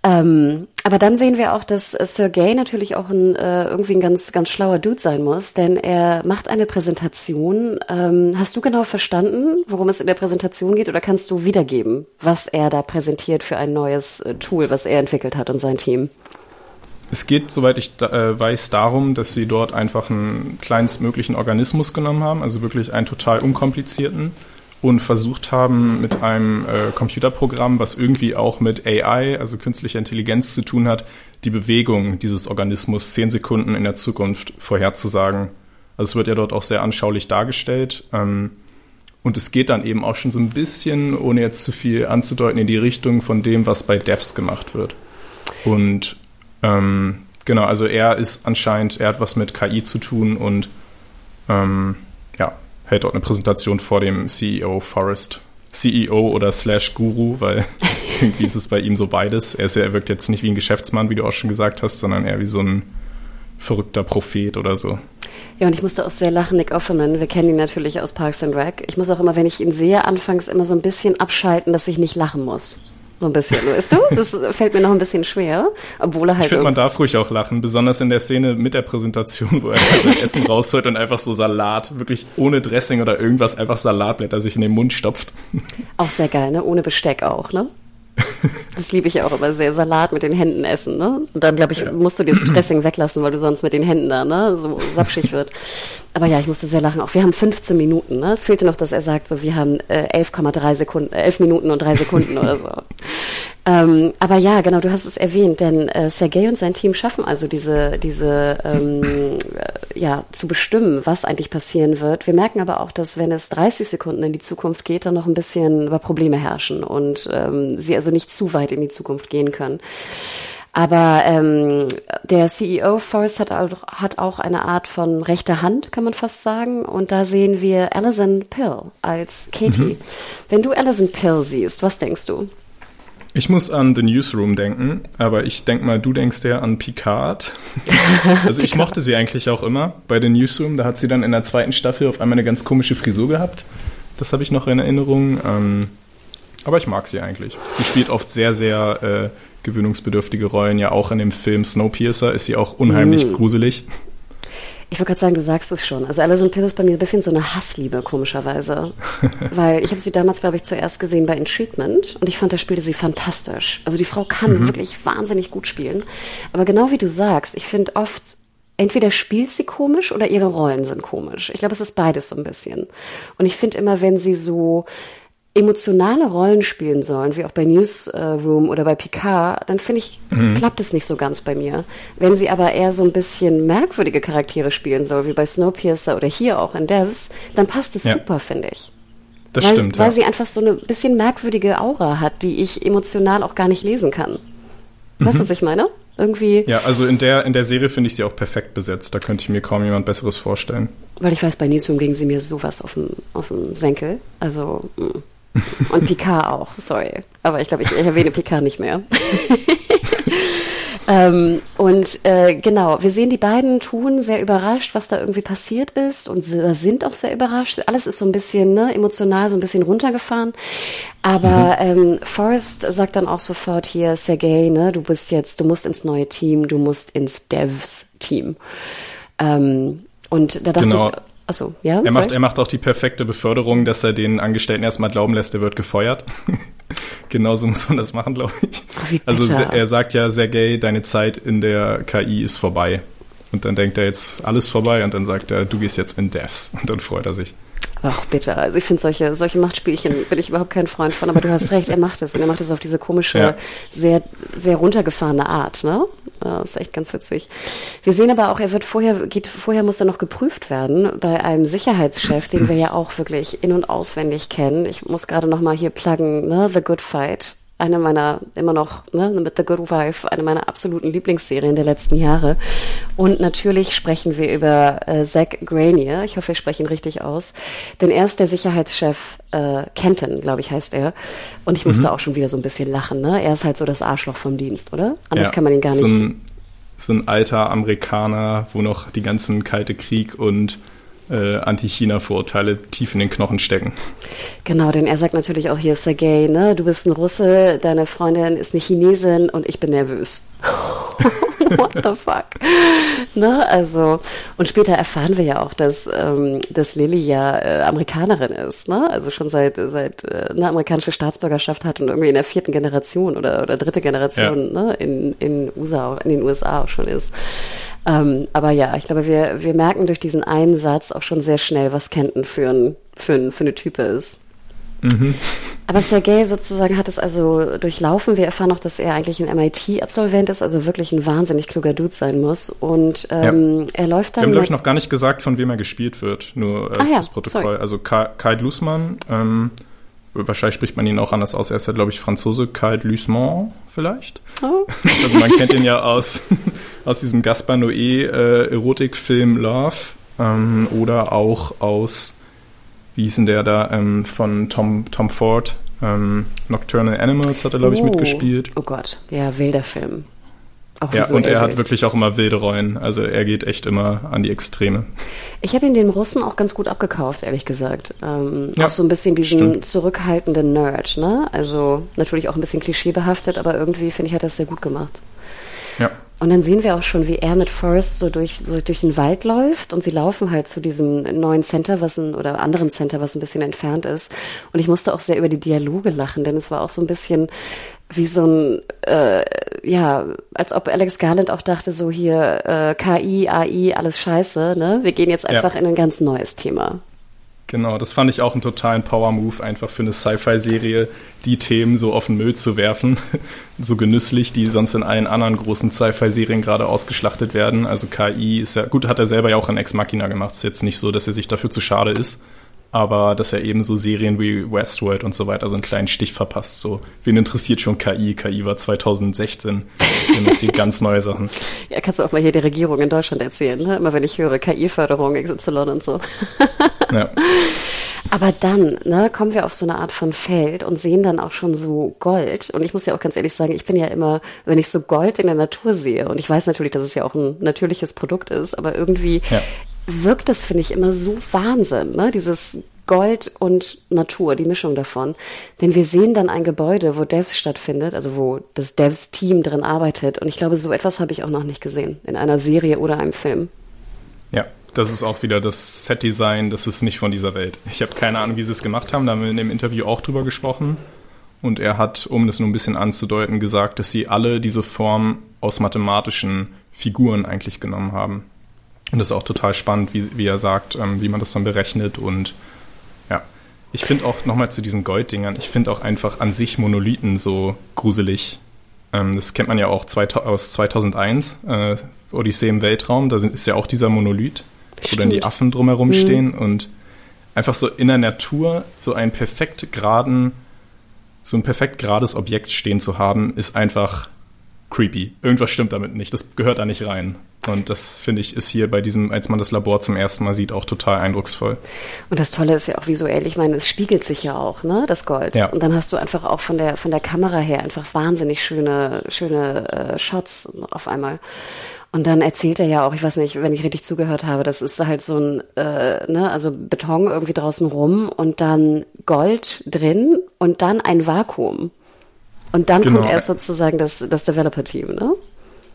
Ähm, aber dann sehen wir auch, dass äh, Sergey natürlich auch ein, äh, irgendwie ein ganz, ganz schlauer Dude sein muss, denn er macht eine Präsentation. Ähm, hast du genau verstanden, worum es in der Präsentation geht, oder kannst du wiedergeben, was er da präsentiert für ein neues äh, Tool, was er entwickelt hat und sein Team? Es geht, soweit ich äh, weiß, darum, dass sie dort einfach einen kleinstmöglichen Organismus genommen haben, also wirklich einen total unkomplizierten und versucht haben, mit einem äh, Computerprogramm, was irgendwie auch mit AI, also künstlicher Intelligenz zu tun hat, die Bewegung dieses Organismus zehn Sekunden in der Zukunft vorherzusagen. Also es wird ja dort auch sehr anschaulich dargestellt. Ähm, und es geht dann eben auch schon so ein bisschen, ohne jetzt zu viel anzudeuten, in die Richtung von dem, was bei Devs gemacht wird. Und ähm, genau, also er ist anscheinend, er hat was mit KI zu tun und ähm, hält dort eine Präsentation vor dem CEO Forrest. CEO oder slash Guru, weil irgendwie ist es bei ihm so beides. Er, ist ja, er wirkt jetzt nicht wie ein Geschäftsmann, wie du auch schon gesagt hast, sondern eher wie so ein verrückter Prophet oder so. Ja, und ich musste auch sehr lachen, Nick Offerman. Wir kennen ihn natürlich aus Parks and Rec. Ich muss auch immer, wenn ich ihn sehe, anfangs immer so ein bisschen abschalten, dass ich nicht lachen muss. So ein bisschen, weißt du? Das fällt mir noch ein bisschen schwer, obwohl er halt. Ich finde, man darf ruhig auch lachen, besonders in der Szene mit der Präsentation, wo er sein Essen rausholt und einfach so Salat, wirklich ohne Dressing oder irgendwas, einfach Salatblätter sich in den Mund stopft. Auch sehr geil, ne? Ohne Besteck auch, ne? Das liebe ich ja auch immer sehr. Salat mit den Händen essen, ne? Und dann, glaube ich, ja. musst du das Dressing weglassen, weil du sonst mit den Händen da, ne, so sapschig wird. Aber ja, ich musste sehr lachen. Auch wir haben 15 Minuten. Ne? Es fehlte noch, dass er sagt, so wir haben äh, 11,3 Sekunden, äh, 11 Minuten und 3 Sekunden oder so. Ähm, aber ja, genau, du hast es erwähnt, denn äh, Sergei und sein Team schaffen also diese, diese ähm, äh, ja, zu bestimmen, was eigentlich passieren wird. Wir merken aber auch, dass wenn es 30 Sekunden in die Zukunft geht, dann noch ein bisschen über Probleme herrschen und ähm, sie also nicht zu weit in die Zukunft gehen können. Aber ähm, der CEO Forrest hat, auch, hat auch eine Art von rechter Hand, kann man fast sagen. Und da sehen wir Alison Pill als Katie. Mhm. Wenn du Alison Pill siehst, was denkst du? Ich muss an The Newsroom denken, aber ich denke mal, du denkst ja an Picard. also ich mochte sie eigentlich auch immer bei The Newsroom. Da hat sie dann in der zweiten Staffel auf einmal eine ganz komische Frisur gehabt. Das habe ich noch in Erinnerung. Ähm, aber ich mag sie eigentlich. Sie spielt oft sehr, sehr äh, gewöhnungsbedürftige Rollen. Ja, auch in dem Film Snowpiercer ist sie auch unheimlich mm. gruselig. Ich wollte gerade sagen, du sagst es schon. Also Alison Pill ist bei mir ein bisschen so eine Hassliebe, komischerweise. Weil ich habe sie damals, glaube ich, zuerst gesehen bei In Treatment und ich fand, da spielte sie fantastisch. Also die Frau kann mhm. wirklich wahnsinnig gut spielen. Aber genau wie du sagst, ich finde oft, entweder spielt sie komisch oder ihre Rollen sind komisch. Ich glaube, es ist beides so ein bisschen. Und ich finde immer, wenn sie so emotionale Rollen spielen sollen, wie auch bei Newsroom oder bei Picard, dann finde ich, mhm. klappt es nicht so ganz bei mir. Wenn sie aber eher so ein bisschen merkwürdige Charaktere spielen soll, wie bei Snowpiercer oder hier auch in Devs, dann passt es ja. super, finde ich. Das weil, stimmt. Weil ja. sie einfach so eine bisschen merkwürdige Aura hat, die ich emotional auch gar nicht lesen kann. Mhm. Weißt du, was ich meine? Irgendwie. Ja, also in der, in der Serie finde ich sie auch perfekt besetzt. Da könnte ich mir kaum jemand Besseres vorstellen. Weil ich weiß, bei Newsroom ging sie mir sowas auf dem, auf dem Senkel. Also, mh. Und Picard auch, sorry. Aber ich glaube, ich, ich erwähne Picard nicht mehr. ähm, und äh, genau, wir sehen die beiden tun sehr überrascht, was da irgendwie passiert ist und sind auch sehr überrascht. Alles ist so ein bisschen ne, emotional, so ein bisschen runtergefahren. Aber mhm. ähm, Forrest sagt dann auch sofort hier, Sergei, ne, du bist jetzt, du musst ins neue Team, du musst ins Devs-Team. Ähm, und da dachte genau. ich, Achso, ja. Er macht, er macht auch die perfekte Beförderung, dass er den Angestellten erstmal glauben lässt, er wird gefeuert. Genauso muss man das machen, glaube ich. Oh, also er sagt ja, Sergej, deine Zeit in der KI ist vorbei. Und dann denkt er jetzt alles vorbei und dann sagt er, du gehst jetzt in Devs. Und dann freut er sich. Ach, bitte. Also ich finde solche, solche Machtspielchen bin ich überhaupt kein Freund von, aber du hast recht, er macht es. Und er macht es auf diese komische, ja. sehr, sehr runtergefahrene Art, ne? Das ist echt ganz witzig. Wir sehen aber auch, er wird vorher, geht, vorher muss er noch geprüft werden bei einem Sicherheitschef, den wir ja auch wirklich in- und auswendig kennen. Ich muss gerade noch mal hier pluggen, ne? The Good Fight eine meiner, immer noch, ne, mit The Good Wife, eine meiner absoluten Lieblingsserien der letzten Jahre. Und natürlich sprechen wir über äh, Zach Granier. Ich hoffe, ich spreche ihn richtig aus. Denn er ist der Sicherheitschef äh, Kenton, glaube ich, heißt er. Und ich musste mhm. auch schon wieder so ein bisschen lachen. Ne? Er ist halt so das Arschloch vom Dienst, oder? Anders ja, kann man ihn gar nicht. So ein, so ein alter Amerikaner, wo noch die ganzen Kalte Krieg und äh, Anti-China-Vorurteile tief in den Knochen stecken. Genau, denn er sagt natürlich auch hier, Sergei, ne, du bist ein Russe, deine Freundin ist eine Chinesin und ich bin nervös. What the fuck? ne, also, und später erfahren wir ja auch, dass, ähm, dass Lilly ja äh, Amerikanerin ist, ne? Also schon seit, seit äh, eine amerikanische Staatsbürgerschaft hat und irgendwie in der vierten Generation oder, oder dritte Generation, ja. ne, in, in USA, in den USA auch schon ist. Ähm, aber ja, ich glaube, wir, wir merken durch diesen einen Satz auch schon sehr schnell, was Kenton für, ein, für, ein, für eine Type ist. Mhm. Aber Sergei sozusagen hat es also durchlaufen. Wir erfahren auch, dass er eigentlich ein MIT-Absolvent ist, also wirklich ein wahnsinnig kluger Dude sein muss. Und ähm, ja. er läuft dann. Wir haben, glaube ich, noch gar nicht gesagt, von wem er gespielt wird. Nur äh, ah, ja. das Protokoll. Sorry. Also Kai Lusmann, ähm, wahrscheinlich spricht man ihn auch anders aus. Er ist ja, glaube ich, Franzose, Kai Lusman vielleicht. Oh. Also man kennt ihn ja aus, aus diesem Gaspar Noé äh, Erotikfilm Love ähm, oder auch aus wie hieß denn der da, ähm, von Tom, Tom Ford, ähm, Nocturnal Animals hat er, glaube ich, oh. mitgespielt. Oh Gott, ja, wilder Film. Auch ja, und er hat wirklich auch immer wilde Rollen. Also er geht echt immer an die Extreme. Ich habe ihn den Russen auch ganz gut abgekauft, ehrlich gesagt. Ähm, ja, auch so ein bisschen diesen stimmt. zurückhaltenden Nerd, ne? Also natürlich auch ein bisschen klischeebehaftet, aber irgendwie, finde ich, hat er das sehr gut gemacht. Ja. Und dann sehen wir auch schon, wie er mit Forrest so durch, so durch den Wald läuft und sie laufen halt zu diesem neuen Center, was ein, oder anderen Center, was ein bisschen entfernt ist. Und ich musste auch sehr über die Dialoge lachen, denn es war auch so ein bisschen wie so ein, äh, ja, als ob Alex Garland auch dachte, so hier äh, KI, AI, alles scheiße, ne? Wir gehen jetzt einfach ja. in ein ganz neues Thema. Genau, das fand ich auch einen totalen Power-Move, einfach für eine Sci-Fi-Serie die Themen so auf den Müll zu werfen. so genüsslich, die sonst in allen anderen großen Sci-Fi-Serien gerade ausgeschlachtet werden. Also KI ist ja, gut, hat er selber ja auch in Ex Machina gemacht. Ist jetzt nicht so, dass er sich dafür zu schade ist. Aber dass er eben so Serien wie Westworld und so weiter so einen kleinen Stich verpasst. So, wen interessiert schon KI? KI war 2016. Wir hier ganz neue Sachen. Ja, kannst du auch mal hier der Regierung in Deutschland erzählen, ne? Immer wenn ich höre KI-Förderung XY und so. ja. Aber dann, ne, kommen wir auf so eine Art von Feld und sehen dann auch schon so Gold. Und ich muss ja auch ganz ehrlich sagen, ich bin ja immer, wenn ich so Gold in der Natur sehe, und ich weiß natürlich, dass es ja auch ein natürliches Produkt ist, aber irgendwie ja. Wirkt das, finde ich, immer so Wahnsinn, ne? Dieses Gold und Natur, die Mischung davon. Denn wir sehen dann ein Gebäude, wo Devs stattfindet, also wo das Devs-Team drin arbeitet. Und ich glaube, so etwas habe ich auch noch nicht gesehen in einer Serie oder einem Film. Ja, das ist auch wieder das Set-Design, das ist nicht von dieser Welt. Ich habe keine Ahnung, wie sie es gemacht haben, da haben wir in dem Interview auch drüber gesprochen. Und er hat, um das nur ein bisschen anzudeuten, gesagt, dass sie alle diese Form aus mathematischen Figuren eigentlich genommen haben. Und das ist auch total spannend, wie, wie er sagt, ähm, wie man das dann berechnet und ich finde auch nochmal zu diesen Golddingern, ich finde auch einfach an sich Monolithen so gruselig. Ähm, das kennt man ja auch aus 2001, äh, Odyssee im Weltraum, da sind, ist ja auch dieser Monolith, Stimmt. wo dann die Affen drumherum mhm. stehen und einfach so in der Natur so einen perfekt geraden, so ein perfekt gerades Objekt stehen zu haben, ist einfach creepy. Irgendwas stimmt damit nicht, das gehört da nicht rein. Und das finde ich ist hier bei diesem, als man das Labor zum ersten Mal sieht, auch total eindrucksvoll. Und das Tolle ist ja auch visuell. Ich meine, es spiegelt sich ja auch, ne, das Gold. Ja. Und dann hast du einfach auch von der von der Kamera her einfach wahnsinnig schöne schöne äh, Shots auf einmal. Und dann erzählt er ja auch, ich weiß nicht, wenn ich richtig zugehört habe, das ist halt so ein, äh, ne, also Beton irgendwie draußen rum und dann Gold drin und dann ein Vakuum. Und dann genau. kommt erst sozusagen das, das Developer-Team, ne?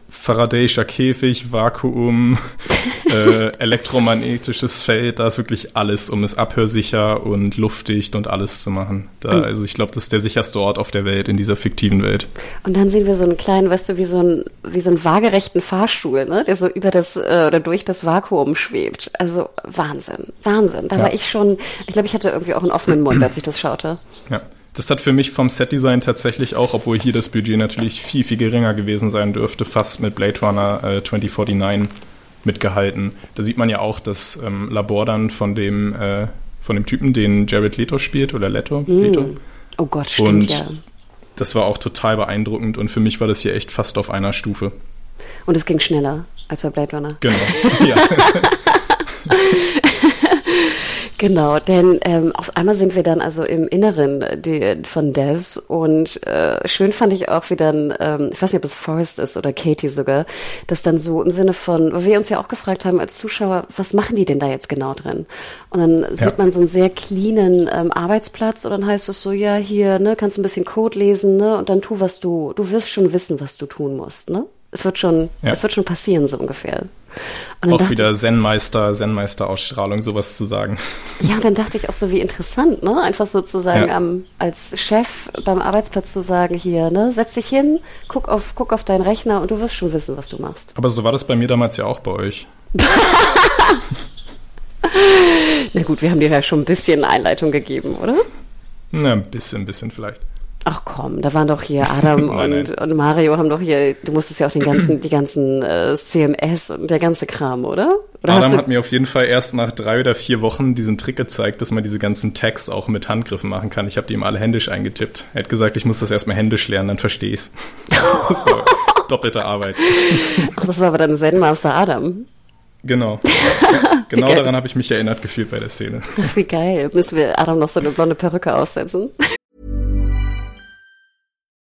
Faradayischer Käfig, Vakuum, äh, elektromagnetisches Feld, da ist wirklich alles, um es abhörsicher und luftdicht und alles zu machen. Da, also ich glaube, das ist der sicherste Ort auf der Welt, in dieser fiktiven Welt. Und dann sehen wir so einen kleinen, weißt du, wie so, ein, wie so einen waagerechten Fahrstuhl, ne? der so über das äh, oder durch das Vakuum schwebt. Also Wahnsinn, Wahnsinn. Da ja. war ich schon, ich glaube, ich hatte irgendwie auch einen offenen Mund, als ich das schaute. Ja. Das hat für mich vom Setdesign tatsächlich auch, obwohl hier das Budget natürlich viel, viel geringer gewesen sein dürfte, fast mit Blade Runner äh, 2049 mitgehalten. Da sieht man ja auch das ähm, Labor dann von dem, äh, von dem Typen, den Jared Leto spielt, oder Leto. Mm. Leto. Oh Gott, stimmt, und ja. Das war auch total beeindruckend und für mich war das hier echt fast auf einer Stufe. Und es ging schneller als bei Blade Runner. Genau, ja. Genau, denn ähm, auf einmal sind wir dann also im Inneren die, von Devs und äh, schön fand ich auch, wie dann, ähm, ich weiß nicht, ob es Forrest ist oder Katie sogar, dass dann so im Sinne von, weil wir uns ja auch gefragt haben als Zuschauer, was machen die denn da jetzt genau drin? Und dann ja. sieht man so einen sehr cleanen ähm, Arbeitsplatz und dann heißt es so, ja, hier, ne, kannst ein bisschen Code lesen, ne, und dann tu, was du, du wirst schon wissen, was du tun musst, ne? Es wird schon, ja. es wird schon passieren, so ungefähr. Auch wieder Zen-Meister, Zen-Meister-Ausstrahlung, sowas zu sagen. Ja, und dann dachte ich auch so, wie interessant, ne? Einfach sozusagen ja. ähm, als Chef beim Arbeitsplatz zu sagen, hier, ne, setz dich hin, guck auf, guck auf deinen Rechner und du wirst schon wissen, was du machst. Aber so war das bei mir damals ja auch bei euch. Na gut, wir haben dir ja schon ein bisschen Einleitung gegeben, oder? Na, ein bisschen, ein bisschen vielleicht. Ach komm, da waren doch hier Adam nein, und, nein. und, Mario haben doch hier, du musstest ja auch den ganzen, die ganzen äh, CMS und der ganze Kram, oder? oder Adam hat mir auf jeden Fall erst nach drei oder vier Wochen diesen Trick gezeigt, dass man diese ganzen Tags auch mit Handgriffen machen kann. Ich habe die ihm alle händisch eingetippt. Er hat gesagt, ich muss das erstmal händisch lernen, dann verstehe ich's. war doppelte Arbeit. Ach, das war aber dann Zen Master Adam. Genau. genau daran habe ich mich erinnert gefühlt bei der Szene. Ach, wie geil. Müssen wir Adam noch so eine blonde Perücke aufsetzen?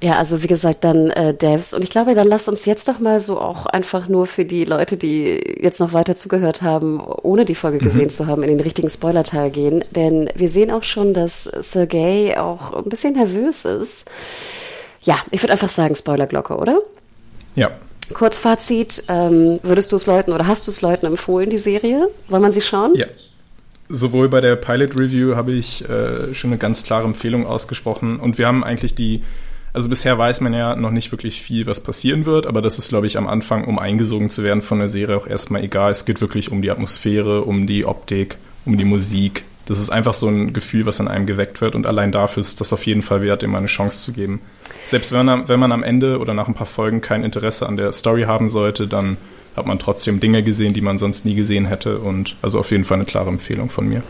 Ja, also wie gesagt, dann äh, Devs. Und ich glaube, dann lasst uns jetzt doch mal so auch einfach nur für die Leute, die jetzt noch weiter zugehört haben, ohne die Folge mhm. gesehen zu haben, in den richtigen Spoiler-Teil gehen. Denn wir sehen auch schon, dass Sergei auch ein bisschen nervös ist. Ja, ich würde einfach sagen Spoilerglocke, oder? Ja. Kurzfazit, ähm, würdest du es Leuten oder hast du es Leuten empfohlen, die Serie? Soll man sie schauen? Ja. sowohl bei der Pilot Review habe ich äh, schon eine ganz klare Empfehlung ausgesprochen und wir haben eigentlich die, also bisher weiß man ja noch nicht wirklich viel, was passieren wird, aber das ist, glaube ich, am Anfang, um eingesogen zu werden von der Serie, auch erstmal egal. Es geht wirklich um die Atmosphäre, um die Optik, um die Musik. Das ist einfach so ein Gefühl, was in einem geweckt wird und allein dafür ist das auf jeden Fall wert, ihm eine Chance zu geben. Selbst wenn man, wenn man am Ende oder nach ein paar Folgen kein Interesse an der Story haben sollte, dann hat man trotzdem Dinge gesehen, die man sonst nie gesehen hätte. Und also auf jeden Fall eine klare Empfehlung von mir.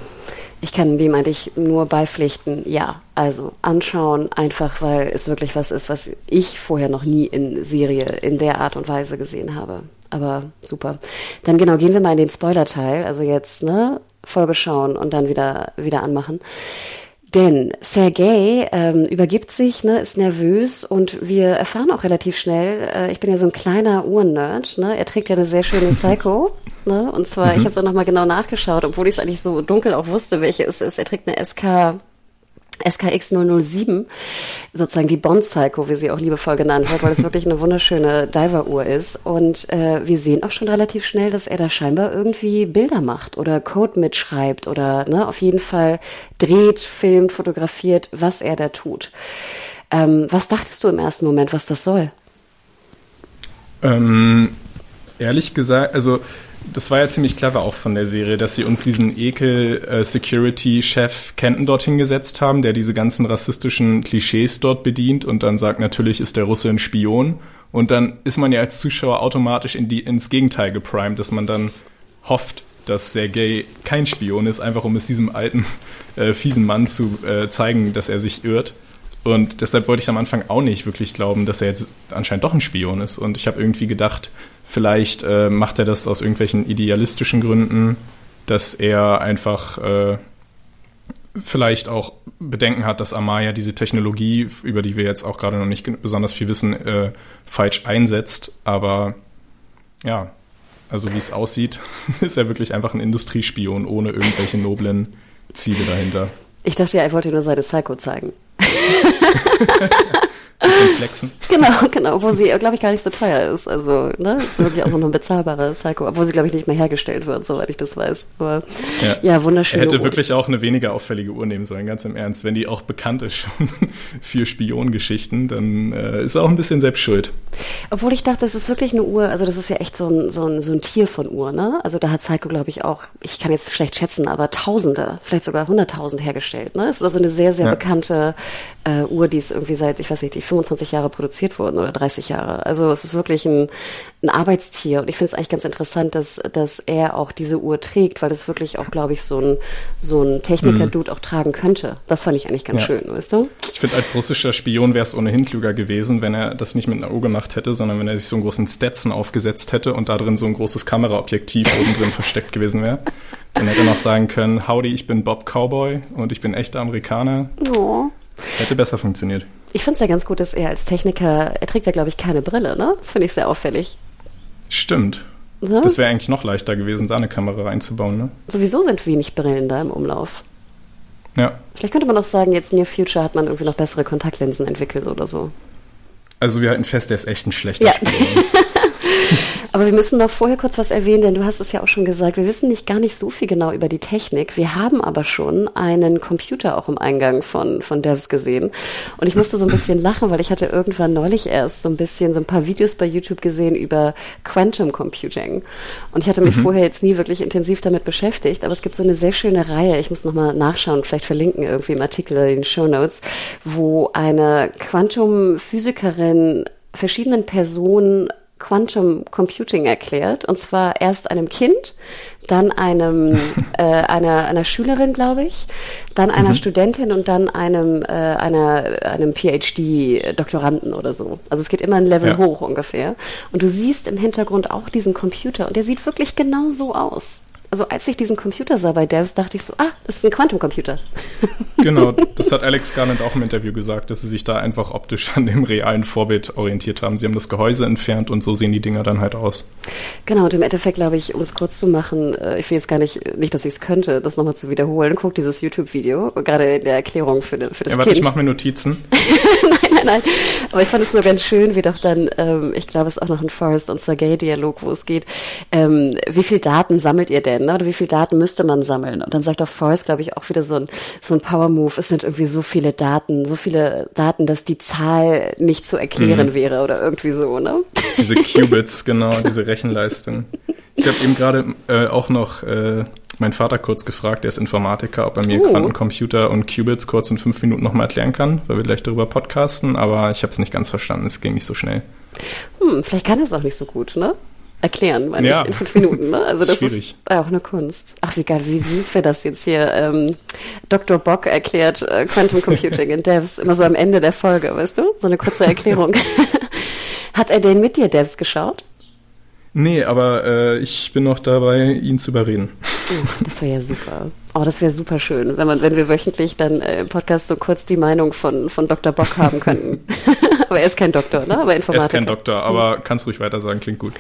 Ich kann dem eigentlich nur beipflichten, ja. Also anschauen, einfach weil es wirklich was ist, was ich vorher noch nie in Serie in der Art und Weise gesehen habe. Aber super. Dann genau, gehen wir mal in den Spoiler-Teil. Also jetzt, ne, Folge schauen und dann wieder, wieder anmachen. Denn Sergei ähm, übergibt sich, ne, ist nervös und wir erfahren auch relativ schnell, äh, ich bin ja so ein kleiner Uhrennerd, ne, er trägt ja eine sehr schöne Psycho, ne, und zwar, mhm. ich habe es auch nochmal genau nachgeschaut, obwohl ich es eigentlich so dunkel auch wusste, welche es ist. Er trägt eine SK SKX 007, sozusagen die Bond Psycho, wie sie auch liebevoll genannt wird, weil es wirklich eine wunderschöne Diver-Uhr ist. Und äh, wir sehen auch schon relativ schnell, dass er da scheinbar irgendwie Bilder macht oder Code mitschreibt oder ne, auf jeden Fall dreht, filmt, fotografiert, was er da tut. Ähm, was dachtest du im ersten Moment, was das soll? Ähm, ehrlich gesagt, also das war ja ziemlich clever auch von der Serie, dass sie uns diesen Ekel-Security-Chef Kenton dorthin gesetzt haben, der diese ganzen rassistischen Klischees dort bedient und dann sagt, natürlich ist der Russe ein Spion. Und dann ist man ja als Zuschauer automatisch in die, ins Gegenteil geprimed, dass man dann hofft, dass Sergei kein Spion ist, einfach um es diesem alten, äh, fiesen Mann zu äh, zeigen, dass er sich irrt. Und deshalb wollte ich am Anfang auch nicht wirklich glauben, dass er jetzt anscheinend doch ein Spion ist. Und ich habe irgendwie gedacht, Vielleicht äh, macht er das aus irgendwelchen idealistischen Gründen, dass er einfach äh, vielleicht auch Bedenken hat, dass Amaya diese Technologie, über die wir jetzt auch gerade noch nicht besonders viel wissen, äh, falsch einsetzt. Aber ja, also wie es aussieht, ist er wirklich einfach ein Industriespion ohne irgendwelche noblen Ziele dahinter. Ich dachte ja, er wollte nur seine Psycho zeigen. Bisschen flexen. Genau, genau, obwohl sie, glaube ich, gar nicht so teuer ist. Also, ne, ist wirklich auch noch eine bezahlbare Psycho, obwohl sie, glaube ich, nicht mehr hergestellt wird, soweit ich das weiß. Aber ja, ja wunderschön. Er hätte wirklich auch eine weniger auffällige Uhr nehmen sollen, ganz im Ernst. Wenn die auch bekannt ist schon für Spiongeschichten, dann äh, ist er auch ein bisschen selbst schuld. Obwohl ich dachte, das ist wirklich eine Uhr, also das ist ja echt so ein, so ein, so ein Tier von Uhr, ne? Also da hat Psycho, glaube ich, auch, ich kann jetzt schlecht schätzen, aber Tausende, vielleicht sogar hunderttausend hergestellt, ne? Es ist also eine sehr, sehr ja. bekannte äh, Uhr, die ist irgendwie seit, ich weiß nicht, die 25 Jahre produziert wurden oder 30 Jahre. Also es ist wirklich ein, ein Arbeitstier und ich finde es eigentlich ganz interessant, dass, dass er auch diese Uhr trägt, weil das wirklich auch, glaube ich, so ein, so ein Techniker-Dude mhm. auch tragen könnte. Das fand ich eigentlich ganz ja. schön, weißt du? Ich finde, als russischer Spion wäre es ohnehin klüger gewesen, wenn er das nicht mit einer Uhr gemacht hätte, sondern wenn er sich so einen großen Stetson aufgesetzt hätte und da drin so ein großes Kameraobjektiv oben drin versteckt gewesen wäre. Dann hätte er noch sagen können, howdy, ich bin Bob Cowboy und ich bin echter Amerikaner. Oh. Hätte besser funktioniert. Ich finde es ja ganz gut, dass er als Techniker, er trägt ja, glaube ich, keine Brille, ne? Das finde ich sehr auffällig. Stimmt. Ja? Das wäre eigentlich noch leichter gewesen, da eine Kamera einzubauen, ne? Sowieso sind wenig Brillen da im Umlauf. Ja. Vielleicht könnte man auch sagen, jetzt Near Future hat man irgendwie noch bessere Kontaktlinsen entwickelt oder so. Also wir halten fest, der ist echt ein schlechter ja. Spieler. Aber wir müssen noch vorher kurz was erwähnen, denn du hast es ja auch schon gesagt, wir wissen nicht gar nicht so viel genau über die Technik. Wir haben aber schon einen Computer auch im Eingang von, von Devs gesehen. Und ich musste so ein bisschen lachen, weil ich hatte irgendwann neulich erst so ein bisschen so ein paar Videos bei YouTube gesehen über Quantum Computing. Und ich hatte mich mhm. vorher jetzt nie wirklich intensiv damit beschäftigt, aber es gibt so eine sehr schöne Reihe, ich muss nochmal nachschauen, vielleicht verlinken irgendwie im Artikel oder in den Show Notes, wo eine Quantum-Physikerin verschiedenen Personen Quantum Computing erklärt. Und zwar erst einem Kind, dann einem äh, einer, einer Schülerin, glaube ich, dann einer mhm. Studentin und dann einem äh, einer einem PhD-Doktoranden oder so. Also es geht immer ein Level ja. hoch ungefähr. Und du siehst im Hintergrund auch diesen Computer und der sieht wirklich genau so aus also als ich diesen Computer sah bei Devs, dachte ich so, ah, das ist ein Quantumcomputer. Genau, das hat Alex Garland auch im Interview gesagt, dass sie sich da einfach optisch an dem realen Vorbild orientiert haben. Sie haben das Gehäuse entfernt und so sehen die Dinger dann halt aus. Genau, und im Endeffekt glaube ich, um es kurz zu machen, äh, ich will jetzt gar nicht, nicht, dass ich es könnte, das nochmal zu wiederholen, guck dieses YouTube-Video, gerade in der Erklärung für, für das ja, warte, Kind. ich mache mir Notizen. nein, Nein, aber ich fand es nur ganz schön, wie doch dann, ähm, ich glaube, es ist auch noch ein Forrest und Sergei-Dialog, wo es geht, ähm, wie viel Daten sammelt ihr denn, ne? oder wie viel Daten müsste man sammeln? Und dann sagt auch Forrest, glaube ich, auch wieder so ein, so ein Power-Move, es sind irgendwie so viele Daten, so viele Daten, dass die Zahl nicht zu erklären mhm. wäre oder irgendwie so, ne? Diese Qubits, genau, diese Rechenleistung. Ich habe eben gerade äh, auch noch äh, meinen Vater kurz gefragt, der ist Informatiker, ob er mir uh. Quantencomputer und Qubits kurz in fünf Minuten nochmal erklären kann, weil wir gleich darüber podcasten, aber ich habe es nicht ganz verstanden, es ging nicht so schnell. Hm, vielleicht kann er es auch nicht so gut, ne? Erklären, meine ja. ich, in fünf Minuten, ne? Also das Schwierig. ist auch eine Kunst. Ach, wie geil, wie süß wäre das jetzt hier. Ähm, Dr. Bock erklärt äh, Quantum Computing in Devs, immer so am Ende der Folge, weißt du? So eine kurze Erklärung. Hat er denn mit dir Devs geschaut? Nee, aber äh, ich bin noch dabei, ihn zu überreden. Oh, das wäre ja super. Oh, das wäre super schön, wenn, man, wenn wir wöchentlich dann äh, im Podcast so kurz die Meinung von, von Dr. Bock haben könnten. aber er ist kein Doktor, ne? Aber Informatiker. Er ist kein Doktor, aber hm. kannst ruhig weiter sagen, klingt gut.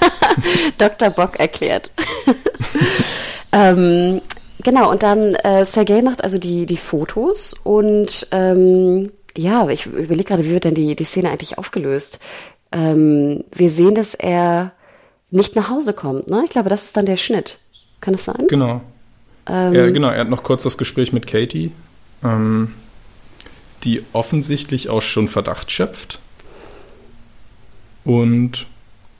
Dr. Bock erklärt. ähm, genau, und dann äh, Sergei macht also die, die Fotos und ähm, ja, ich überlege gerade, wie wird denn die, die Szene eigentlich aufgelöst? Ähm, wir sehen, dass er nicht nach Hause kommt. Ne? Ich glaube, das ist dann der Schnitt. Kann es sein? Genau. Ähm, ja, genau. Er hat noch kurz das Gespräch mit Katie, ähm, die offensichtlich auch schon Verdacht schöpft. Und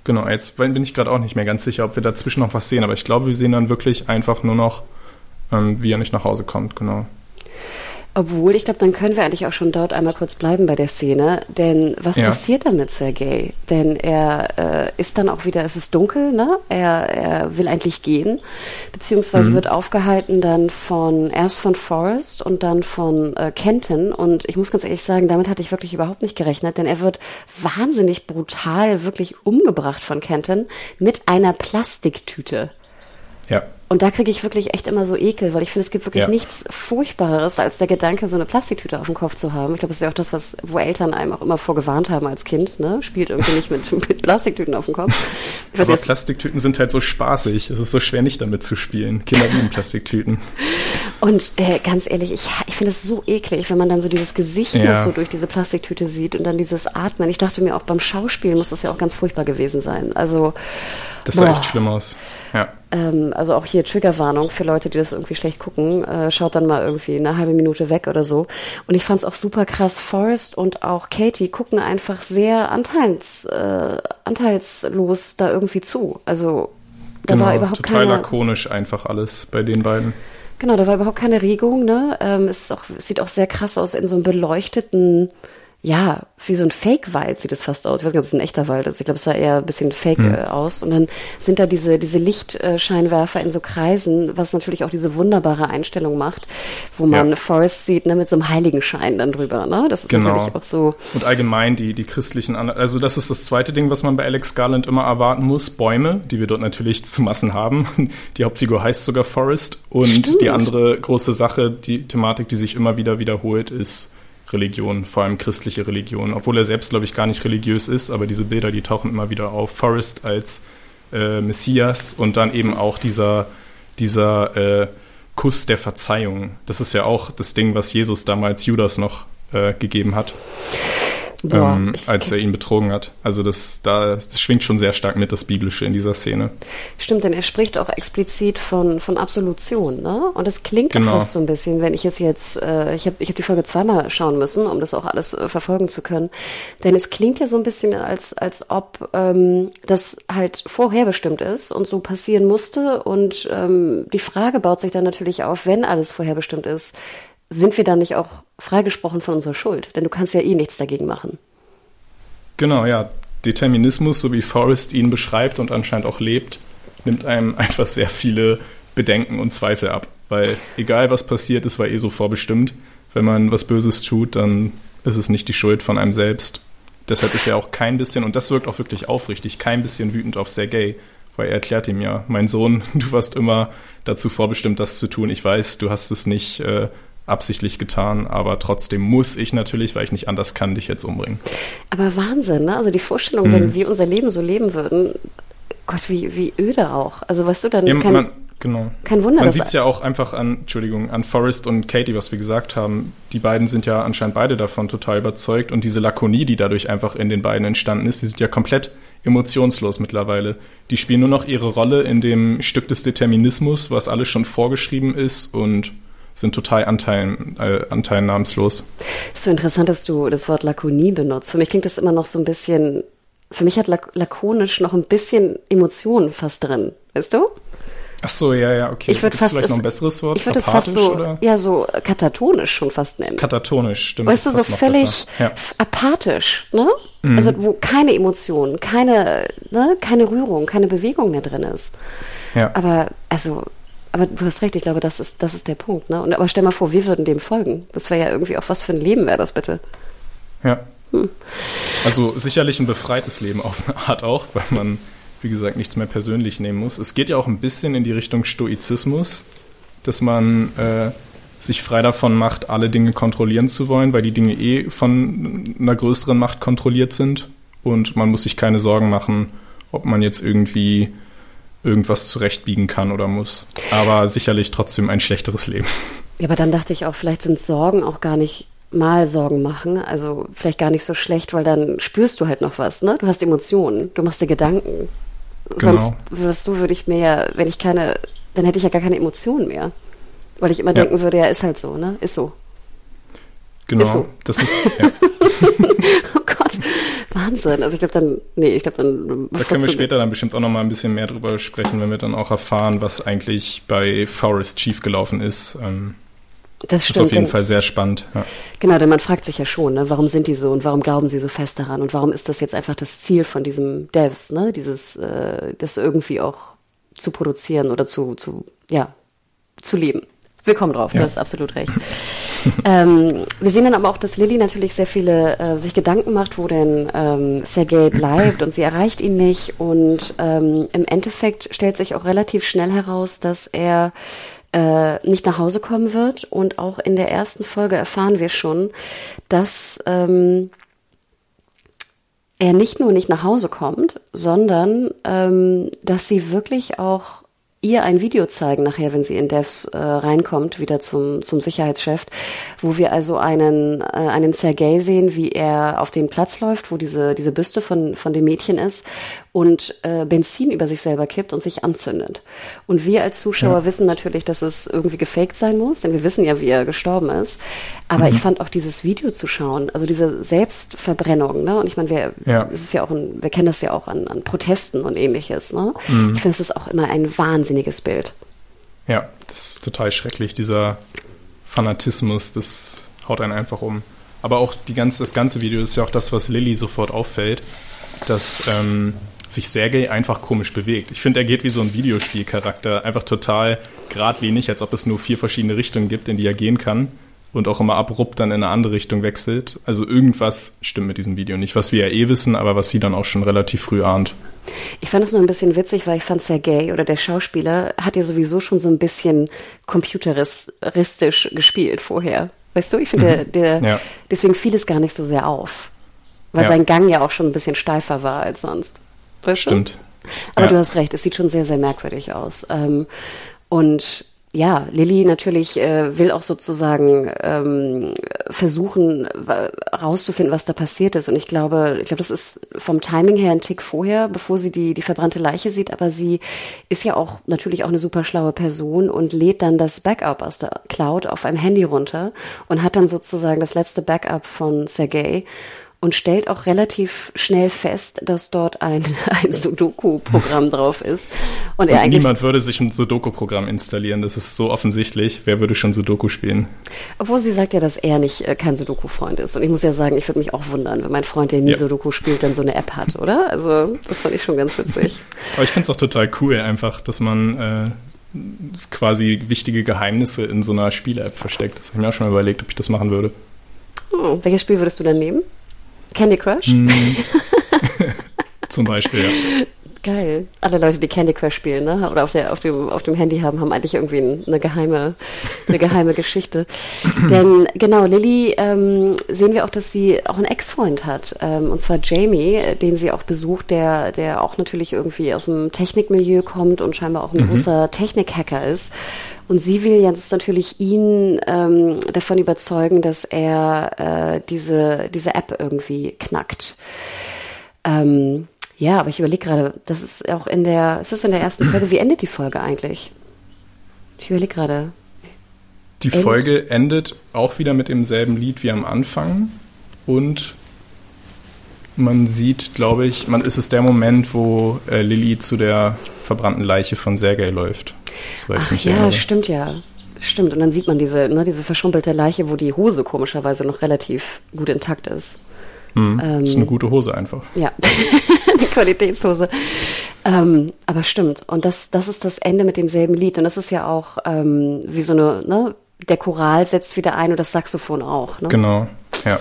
genau, jetzt bin ich gerade auch nicht mehr ganz sicher, ob wir dazwischen noch was sehen, aber ich glaube, wir sehen dann wirklich einfach nur noch, ähm, wie er nicht nach Hause kommt, genau. Obwohl, ich glaube, dann können wir eigentlich auch schon dort einmal kurz bleiben bei der Szene. Denn was ja. passiert dann mit Sergei? Denn er äh, ist dann auch wieder, es ist dunkel, ne? Er, er will eigentlich gehen, beziehungsweise mhm. wird aufgehalten dann von, erst von Forrest und dann von äh, Kenton. Und ich muss ganz ehrlich sagen, damit hatte ich wirklich überhaupt nicht gerechnet, denn er wird wahnsinnig brutal wirklich umgebracht von Kenton mit einer Plastiktüte. Ja. Und da kriege ich wirklich echt immer so Ekel, weil ich finde, es gibt wirklich ja. nichts Furchtbareres, als der Gedanke, so eine Plastiktüte auf dem Kopf zu haben. Ich glaube, das ist ja auch das, was, wo Eltern einem auch immer vorgewarnt haben als Kind, ne? Spielt irgendwie nicht mit, mit Plastiktüten auf dem Kopf. Aber jetzt, Plastiktüten sind halt so spaßig. Es ist so schwer, nicht damit zu spielen. Kinder lieben Plastiktüten. Und äh, ganz ehrlich, ich, ich finde es so eklig, wenn man dann so dieses Gesicht ja. noch so durch diese Plastiktüte sieht und dann dieses Atmen. Ich dachte mir auch beim Schauspielen muss das ja auch ganz furchtbar gewesen sein. Also das sah boah. echt schlimm aus. Ja. Ähm, also auch hier Triggerwarnung für Leute, die das irgendwie schlecht gucken. Äh, schaut dann mal irgendwie eine halbe Minute weg oder so. Und ich fand es auch super krass. Forrest und auch Katie gucken einfach sehr anteils, äh, anteilslos da irgendwie zu. Also da genau, war überhaupt total keine... lakonisch einfach alles bei den beiden. Genau, da war überhaupt keine Regung. Ne? Ähm, es, auch, es sieht auch sehr krass aus in so einem beleuchteten ja, wie so ein Fake-Wald sieht es fast aus. Ich weiß nicht, ob es ein echter Wald ist. Ich glaube, es sah eher ein bisschen fake hm. äh, aus. Und dann sind da diese, diese Lichtscheinwerfer in so Kreisen, was natürlich auch diese wunderbare Einstellung macht, wo man ja. Forest sieht, ne, mit so einem Heiligenschein dann drüber, ne? Das ist genau. natürlich auch so. Und allgemein die, die christlichen, also das ist das zweite Ding, was man bei Alex Garland immer erwarten muss. Bäume, die wir dort natürlich zu Massen haben. Die Hauptfigur heißt sogar Forest. Und Stimmt. die andere große Sache, die Thematik, die sich immer wieder wiederholt, ist Religion, vor allem christliche Religion, obwohl er selbst, glaube ich, gar nicht religiös ist, aber diese Bilder, die tauchen immer wieder auf. Forrest als äh, Messias und dann eben auch dieser, dieser äh, Kuss der Verzeihung. Das ist ja auch das Ding, was Jesus damals Judas noch äh, gegeben hat. Boah, ähm, als er ihn betrogen hat. Also das, da, das schwingt schon sehr stark mit, das Biblische in dieser Szene. Stimmt, denn er spricht auch explizit von, von Absolution, ne? Und es klingt genau. fast so ein bisschen, wenn ich es jetzt, äh, ich habe ich hab die Folge zweimal schauen müssen, um das auch alles äh, verfolgen zu können. Denn es klingt ja so ein bisschen, als, als ob ähm, das halt vorherbestimmt ist und so passieren musste. Und ähm, die Frage baut sich dann natürlich auf, wenn alles vorherbestimmt ist, sind wir dann nicht auch freigesprochen von unserer Schuld? Denn du kannst ja eh nichts dagegen machen. Genau, ja. Determinismus, so wie Forrest ihn beschreibt und anscheinend auch lebt, nimmt einem einfach sehr viele Bedenken und Zweifel ab. Weil egal was passiert, es war eh so vorbestimmt. Wenn man was Böses tut, dann ist es nicht die Schuld von einem selbst. Deshalb ist er auch kein bisschen, und das wirkt auch wirklich aufrichtig, kein bisschen wütend auf Sergei, weil er erklärt ihm ja, mein Sohn, du warst immer dazu vorbestimmt, das zu tun. Ich weiß, du hast es nicht äh, absichtlich getan, aber trotzdem muss ich natürlich, weil ich nicht anders kann, dich jetzt umbringen. Aber Wahnsinn, ne? Also die Vorstellung, mhm. wenn wir unser Leben so leben würden, Gott, wie, wie öde auch. Also weißt du, dann ja, kann, man, Genau. Kein Wunder, Man sieht es ja auch einfach an, Entschuldigung, an Forrest und Katie, was wir gesagt haben. Die beiden sind ja anscheinend beide davon total überzeugt und diese Lakonie, die dadurch einfach in den beiden entstanden ist, die sind ja komplett emotionslos mittelsweile. Die spielen nur noch ihre Rolle in dem Stück des Determinismus, was alles schon vorgeschrieben ist und sind total anteilen, äh, anteilnahmslos. ist so interessant, dass du das Wort Lakonie benutzt. Für mich klingt das immer noch so ein bisschen, für mich hat lak lakonisch noch ein bisschen Emotionen fast drin, weißt du? Ach so, ja, ja, okay. Ich würde fast vielleicht es- noch ein besseres Wort? Ich würde es fast so, oder? ja, so katatonisch schon fast nennen. Katatonisch, stimmt. Weißt du, so völlig. Ja. Mhm. apathisch, ne? Also wo keine Emotionen, keine, ne, keine Rührung, keine Bewegung mehr drin ist. ja. Aber also, aber du hast recht, ich glaube, das ist, das ist der Punkt, ne? Und aber stell mal vor, wir würden dem folgen. Das wäre ja irgendwie auch was für ein Leben wäre das bitte. Ja. Hm. Also sicherlich ein befreites Leben auf eine Art auch, weil man, wie gesagt, nichts mehr persönlich nehmen muss. Es geht ja auch ein bisschen in die Richtung Stoizismus, dass man äh, sich frei davon macht, alle Dinge kontrollieren zu wollen, weil die Dinge eh von einer größeren Macht kontrolliert sind und man muss sich keine Sorgen machen, ob man jetzt irgendwie irgendwas zurechtbiegen kann oder muss. Aber sicherlich trotzdem ein schlechteres Leben. Ja, aber dann dachte ich auch, vielleicht sind Sorgen auch gar nicht mal Sorgen machen, also vielleicht gar nicht so schlecht, weil dann spürst du halt noch was, ne? Du hast Emotionen, du machst dir Gedanken. Genau. Sonst wirst du, würde ich mir ja, wenn ich keine, dann hätte ich ja gar keine Emotionen mehr. Weil ich immer Ja. denken würde, ja, ist halt so, ne? Ist so. Genau. Ist so. Das ist ja. Oh Gott, Wahnsinn. Also ich glaube dann, nee, ich glaube dann. Da können wir später dann bestimmt auch noch mal ein bisschen mehr drüber sprechen, wenn wir dann auch erfahren, was eigentlich bei Forrest schiefgelaufen ist. Ähm, Das das ist stimmt. auf jeden denn- Fall sehr spannend. Ja. Genau, denn man fragt sich ja schon, ne, warum sind die so und warum glauben sie so fest daran und warum ist das jetzt einfach das Ziel von diesem Devs, ne, dieses, äh, das irgendwie auch zu produzieren oder zu, zu, ja, zu leben. Wir kommen drauf, Ja. du hast absolut recht. Ähm, wir sehen dann aber auch, dass Lilly natürlich sehr viele äh, sich Gedanken macht, wo denn ähm, Sergei bleibt und sie erreicht ihn nicht. Und ähm, im Endeffekt stellt sich auch relativ schnell heraus, dass er äh, nicht nach Hause kommen wird. Und auch in der ersten Folge erfahren wir schon, dass ähm, er nicht nur nicht nach Hause kommt, sondern ähm, dass sie wirklich auch ihr ein Video zeigen nachher, wenn sie in Devs äh, reinkommt, wieder zum, zum Sicherheitschef, wo wir also einen, äh, einen Sergei sehen, wie er auf den Platz läuft, wo diese, diese Büste von, von dem Mädchen ist und äh, Benzin über sich selber kippt und sich anzündet. Und wir als Zuschauer wissen natürlich, dass es irgendwie gefaked sein muss, denn wir wissen ja, wie er gestorben ist. Aber ich fand auch dieses Video zu schauen, also diese Selbstverbrennung, ne? Und ich meine, wir, Ja. es ist ja auch ein, wir kennen das ja auch an, an Protesten und ähnliches, ne? Ich finde, es ist auch immer ein wahnsinniges Bild. ja, das ist total schrecklich, dieser Fanatismus, das haut einen einfach um. Aber auch die ganze, das ganze Video ist ja auch das, was Lilly sofort auffällt, dass ähm, sich Sergei einfach komisch bewegt. Ich finde, er geht wie so ein Videospielcharakter, einfach total geradlinig, als ob es nur vier verschiedene Richtungen gibt, in die er gehen kann und auch immer abrupt dann in eine andere Richtung wechselt. Also irgendwas stimmt mit diesem Video nicht, was wir ja eh wissen, aber was sie dann auch schon relativ früh ahnt. Ich fand es nur ein bisschen witzig, weil ich fand Sergei oder der Schauspieler hat ja sowieso schon so ein bisschen computeristisch gespielt vorher. Weißt du, ich finde, der, der, Ja. deswegen fiel es gar nicht so sehr auf. Weil Ja. sein Gang ja auch schon ein bisschen steifer war als sonst. Weißt du? Stimmt. Aber Ja. du hast recht, es sieht schon sehr, sehr merkwürdig aus. Ähm, und ja, Lilly natürlich äh, will auch sozusagen ähm, versuchen, rauszufinden, was da passiert ist. Und ich glaube, ich glaube, das ist vom Timing her ein Tick vorher, bevor sie die, die verbrannte Leiche sieht. Aber sie ist ja auch natürlich auch eine super schlaue Person und lädt dann das Backup aus der Cloud auf einem Handy runter und hat dann sozusagen das letzte Backup von Sergei und stellt auch relativ schnell fest, dass dort ein, ein Sudoku-Programm drauf ist. Und Und niemand würde sich ein Sudoku-Programm installieren. Das ist so offensichtlich. Wer würde schon Sudoku spielen? obwohl sie sagt ja, dass er nicht äh, kein Sudoku-Freund ist. Und ich muss ja sagen, ich würde mich auch wundern, wenn mein Freund, der nie Ja. Sudoku spielt, dann so eine App hat, oder? Also, das fand ich schon ganz witzig. Aber ich finde es auch total cool, einfach, dass man äh, quasi wichtige Geheimnisse in so einer Spiele-App versteckt. Das habe ich mir auch schon mal überlegt, ob ich das machen würde. Hm, welches Spiel würdest du dann nehmen? Candy Crush? Hm. Zum Beispiel, ja. Geil. Alle Leute, die Candy Crush spielen, ne? Oder auf, der, auf, dem, auf dem Handy haben, haben eigentlich irgendwie eine geheime, eine geheime Geschichte. Denn genau, Lilly ähm, sehen wir auch, dass sie auch einen Ex-Freund hat. Ähm, und zwar Jamie, den sie auch besucht, der, der auch natürlich irgendwie aus dem Technikmilieu kommt und scheinbar auch ein mhm. großer Technik-Hacker ist. Und sie will jetzt natürlich ihn ähm, davon überzeugen, dass er äh, diese, diese App irgendwie knackt. Ähm, ja, aber ich überlege gerade, das ist auch in der, ist das in der ersten Folge, wie endet die Folge eigentlich? Ich überlege gerade. Die End? Folge endet auch wieder mit demselben Lied wie am Anfang und man sieht, glaube ich, man ist es der Moment, wo äh, Lilly zu der verbrannten Leiche von Sergei läuft. Ach ja, erinnere. stimmt ja. Stimmt. Und dann sieht man diese, ne, diese verschrumpelte Leiche, wo die Hose komischerweise noch relativ gut intakt ist. Mhm, ähm, ist eine gute Hose einfach. Ja, eine Qualitätshose. Ähm, aber stimmt. Und das, das ist das Ende mit demselben Lied. Und das ist ja auch ähm, wie so eine, ne, der Choral setzt wieder ein und das Saxophon auch. Ne? Genau, ja.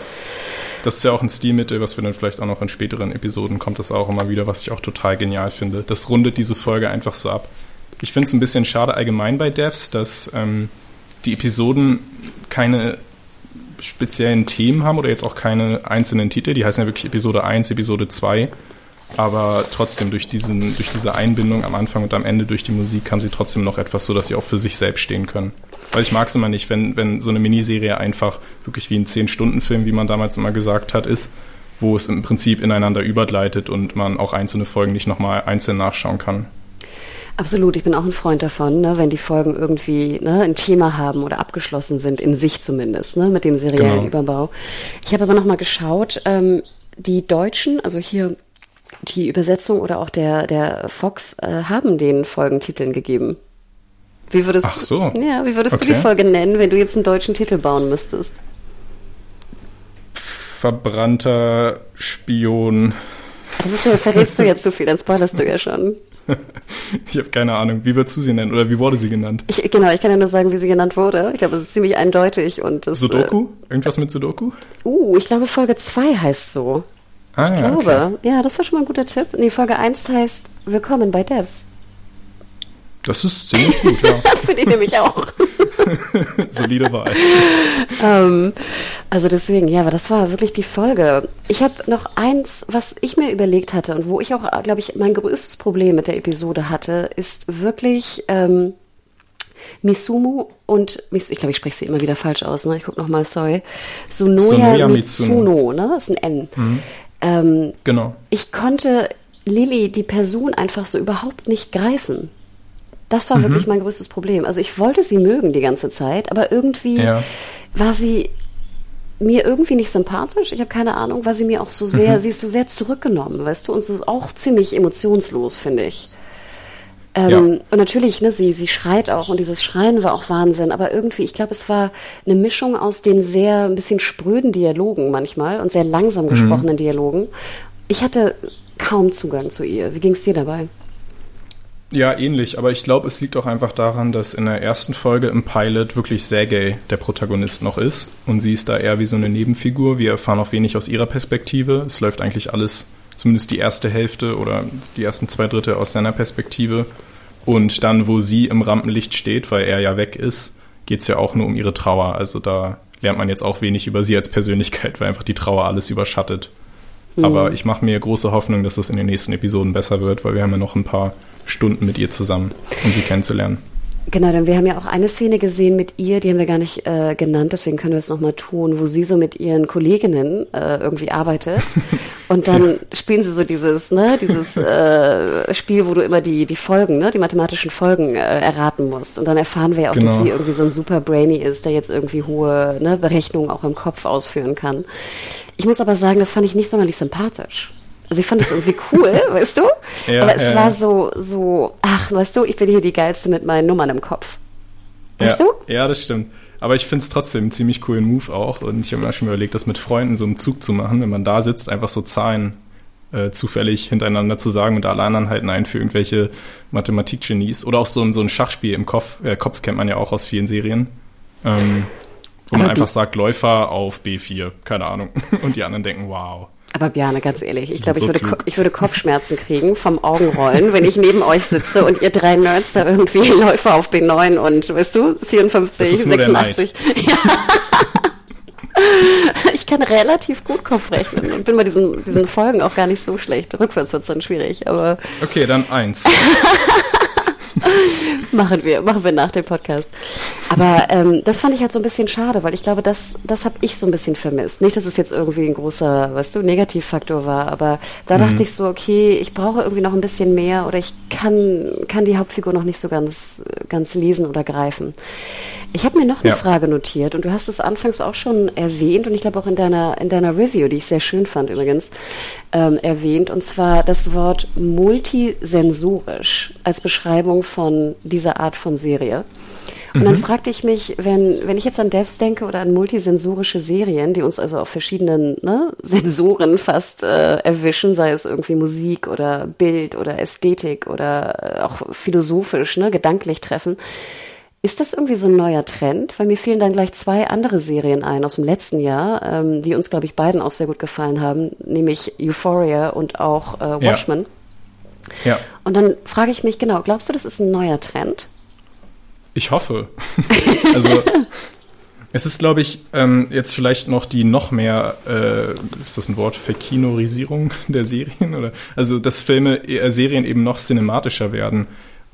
Das ist ja auch ein Stilmittel, was wir dann vielleicht auch noch in späteren Episoden kommt das auch immer wieder, was ich auch total genial finde. Das rundet diese Folge einfach so ab. Ich finde es ein bisschen schade allgemein bei Devs, dass ähm, die Episoden keine speziellen Themen haben oder jetzt auch keine einzelnen Titel. Die heißen ja wirklich Episode 1, Episode 2. Aber trotzdem durch, diesen, durch diese Einbindung am Anfang und am Ende durch die Musik haben sie trotzdem noch etwas, so dass sie auch für sich selbst stehen können. Weil ich mag es immer nicht, wenn, wenn so eine Miniserie einfach wirklich wie ein 10-Stunden-Film, wie man damals immer gesagt hat, ist, wo es im Prinzip ineinander übergleitet und man auch einzelne Folgen nicht nochmal einzeln nachschauen kann. Absolut, ich bin auch ein Freund davon, ne, wenn die Folgen irgendwie ne, ein Thema haben oder abgeschlossen sind, in sich zumindest, ne, mit dem seriellen genau. Überbau. Ich habe aber nochmal geschaut, ähm, die Deutschen, also hier die Übersetzung oder auch der, der Fox äh, haben den Folgentiteln gegeben. Wie würdest, Ach so. Ja, wie würdest okay. du die Folge nennen, wenn du jetzt einen deutschen Titel bauen müsstest? Verbrannter Spion. Das ist, verrätst du jetzt zu viel, dann spoilerst du ja schon. ich habe keine Ahnung. Wie würdest du sie nennen oder wie wurde sie genannt? Ich, genau, ich kann ja nur sagen, wie sie genannt wurde. Ich glaube, es ist ziemlich eindeutig. und das, Sudoku? Äh, Irgendwas mit Sudoku? Uh, ich glaube, Folge 2 heißt so. Ah, ich glaube. Okay. Ja, das war schon mal ein guter Tipp. Nee, Folge 1 heißt Willkommen bei Devs. Das ist ziemlich gut, ja. das finde ich nämlich auch. Solide Wahl. Ähm, also deswegen, ja, aber das war wirklich die Folge. Ich habe noch eins, was ich mir überlegt hatte und wo ich auch, glaube ich, mein größtes Problem mit der Episode hatte, ist wirklich ähm, Misumu und ich glaube, ich spreche sie immer wieder falsch aus. Ne? Ich gucke nochmal, sorry. Sunoya, Sunoya Mitsuno, ne? Das ist ein N. Mhm. Ähm, genau. Ich konnte Lilly, die Person, einfach so überhaupt nicht greifen. Das war mhm. wirklich mein größtes Problem. Also ich wollte sie mögen die ganze Zeit, aber irgendwie ja. war sie mir irgendwie nicht sympathisch. Ich habe keine Ahnung, war sie mir auch so sehr, mhm. sie ist so sehr zurückgenommen, weißt du, und so ist auch ziemlich emotionslos, finde ich. Ähm, ja. Und natürlich, ne, sie, sie schreit auch und dieses Schreien war auch Wahnsinn, aber irgendwie, ich glaube, es war eine Mischung aus den sehr ein bisschen spröden Dialogen manchmal und sehr langsam mhm. gesprochenen Dialogen. Ich hatte kaum Zugang zu ihr. Wie ging es dir dabei? Ja, ähnlich, aber ich glaube, es liegt auch einfach daran, dass in der ersten Folge im Pilot wirklich Sergei der Protagonist noch ist und sie ist da eher wie so eine Nebenfigur. Wir erfahren auch wenig aus ihrer Perspektive. Es läuft eigentlich alles, zumindest die erste Hälfte oder die ersten zwei Drittel aus seiner Perspektive. Und dann, wo sie im Rampenlicht steht, weil er ja weg ist, geht es ja auch nur um ihre Trauer. Also da lernt man jetzt auch wenig über sie als Persönlichkeit, weil einfach die Trauer alles überschattet. Mhm. Aber ich mache mir große Hoffnung, dass es in den nächsten Episoden besser wird, weil wir haben ja noch ein paar Stunden mit ihr zusammen, um sie kennenzulernen. Genau, denn wir haben ja auch eine Szene gesehen mit ihr, die haben wir gar nicht äh, genannt, deswegen können wir es nochmal tun, wo sie so mit ihren Kolleginnen äh, irgendwie arbeitet. Und dann spielen sie so dieses, ne, dieses äh, Spiel, wo du immer die, die Folgen, ne, die mathematischen Folgen äh, erraten musst. Und dann erfahren wir ja auch, genau. dass sie irgendwie so ein super Brainy ist, der jetzt irgendwie hohe ne, Berechnungen auch im Kopf ausführen kann. Ich muss aber sagen, das fand ich nicht sonderlich sympathisch. Also ich fand das irgendwie cool, weißt du? Ja, Aber es ja, war so, so, ach, weißt du, ich bin hier die Geilste mit meinen Nummern im Kopf. Weißt ja, du? Ja, das stimmt. Aber ich finde es trotzdem einen ziemlich coolen Move auch. Und ich habe mir schon überlegt, das mit Freunden so einen Zug zu machen, wenn man da sitzt, einfach so Zahlen äh, zufällig hintereinander zu sagen und alle anderen halten ein für irgendwelche Mathematikgenies. Oder auch so ein, so ein Schachspiel im Kopf. Äh, Kopf kennt man ja auch aus vielen Serien. Ähm, wo man einfach sagt, Läufer auf B4, keine Ahnung. Und die anderen denken, wow. Aber Bjane, ganz ehrlich, ich glaube, so ich, würde, klug. Ich würde Kopfschmerzen kriegen vom Augenrollen, wenn ich neben euch sitze und ihr drei Nerds da irgendwie Läufer auf B9 und, weißt du, 54, Das ist nur der 86. Ja. Ich kann relativ gut Kopf rechnen und bin bei diesen, diesen Folgen auch gar nicht so schlecht. Rückwärts wird's dann schwierig, aber Okay, dann eins. machen wir, machen wir nach dem Podcast. Aber ähm, das fand ich halt so ein bisschen schade, weil ich glaube, das, das habe ich so ein bisschen vermisst. Nicht, dass es jetzt irgendwie ein großer, weißt du, Negativfaktor war, aber da dachte ich so, okay, ich brauche irgendwie noch ein bisschen mehr oder ich kann, kann die Hauptfigur noch nicht so ganz, ganz lesen oder greifen. Ich habe mir noch eine Ja. Frage notiert und du hast es anfangs auch schon erwähnt und ich glaube auch in deiner, in deiner Review, die ich sehr schön fand übrigens, ähm, erwähnt, und zwar das Wort multisensorisch als Beschreibung von dieser Art von Serie. Und dann fragte ich mich, wenn, wenn ich jetzt an Devs denke oder an multisensorische Serien, die uns also auf verschiedenen ne, Sensoren fast äh, erwischen, sei es irgendwie Musik oder Bild oder Ästhetik oder äh, auch philosophisch, ne, gedanklich treffen, ist das irgendwie so ein neuer Trend? Weil mir fielen dann gleich zwei andere Serien ein aus dem letzten Jahr, ähm, die uns, glaube ich, beiden auch sehr gut gefallen haben, nämlich Euphoria und auch äh, Ja. Watchmen. Ja, Und dann frage ich mich, genau, glaubst du, das ist ein neuer Trend? ich hoffe. also es ist, glaube ich, ähm, jetzt vielleicht noch die noch mehr, äh, ist das ein Wort, Verkinorisierung der Serien? Oder? Also, dass Filme, äh, Serien eben noch cinematischer werden.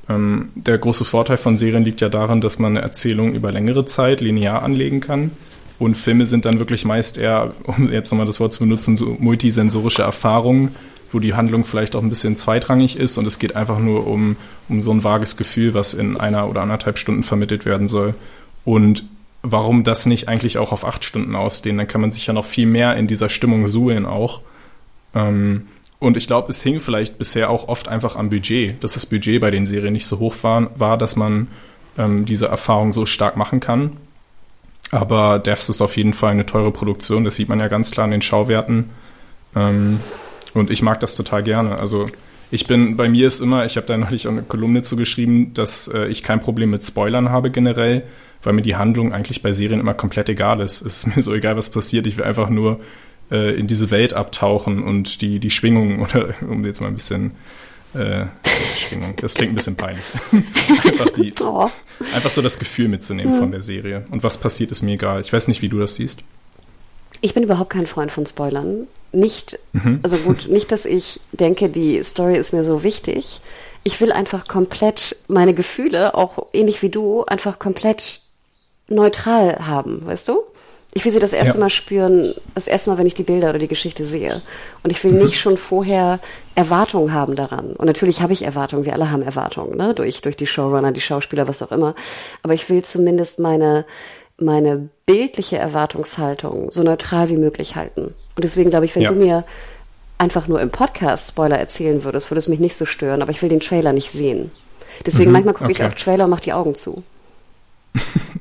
Ähm, der große Vorteil von Serien liegt ja darin, dass man eine Erzählung über längere Zeit linear anlegen kann. Und Filme sind dann wirklich meist eher, um jetzt nochmal das Wort zu benutzen, so multisensorische Erfahrungen, wo die Handlung vielleicht auch ein bisschen zweitrangig ist und es geht einfach nur um, um so ein vages Gefühl, was in einer oder anderthalb Stunden vermittelt werden soll. Und warum das nicht eigentlich auch auf acht Stunden ausdehnen? Dann kann man sich ja noch viel mehr in dieser Stimmung suhlen auch. Ähm, und ich glaube, es hing vielleicht bisher auch oft einfach am Budget, dass das Budget bei den Serien nicht so hoch war, war dass man ähm, diese Erfahrung so stark machen kann. Aber Devs ist auf jeden Fall eine teure Produktion, das sieht man ja ganz klar an den Schauwerten. Ähm, und ich mag das total gerne. Also ich bin, bei mir ist immer, ich habe da neulich eine Kolumne zu geschrieben, dass äh, ich kein Problem mit Spoilern habe generell, weil mir die Handlung eigentlich bei Serien immer komplett egal ist. Es ist mir so egal, was passiert. Ich will einfach nur äh, in diese Welt abtauchen und die, die Schwingungen, oder um jetzt mal ein bisschen äh, Schwingung, das klingt ein bisschen peinlich. einfach, die, Oh. einfach so das Gefühl mitzunehmen von der Serie. Und was passiert, ist mir egal. Ich weiß nicht, wie du das siehst. Ich bin überhaupt kein Freund von Spoilern. Nicht, Mhm. also gut, nicht, dass ich denke, die Story ist mir so wichtig. Ich will einfach komplett meine Gefühle, auch ähnlich wie du, einfach komplett neutral haben, weißt du? Ich will sie das erste Ja. Mal spüren, das erste Mal, wenn ich die Bilder oder die Geschichte sehe. Und ich will Mhm. nicht schon vorher Erwartungen haben daran. Und natürlich habe ich Erwartungen, wir alle haben Erwartungen, ne? Durch, durch die Showrunner, die Schauspieler, was auch immer. Aber ich will zumindest meine, meine bildliche Erwartungshaltung so neutral wie möglich halten. Und deswegen glaube ich, wenn Ja. du mir einfach nur im Podcast Spoiler erzählen würdest, würde es mich nicht so stören, aber ich will den Trailer nicht sehen. Deswegen manchmal gucke ich okay. auch Trailer und mache die Augen zu.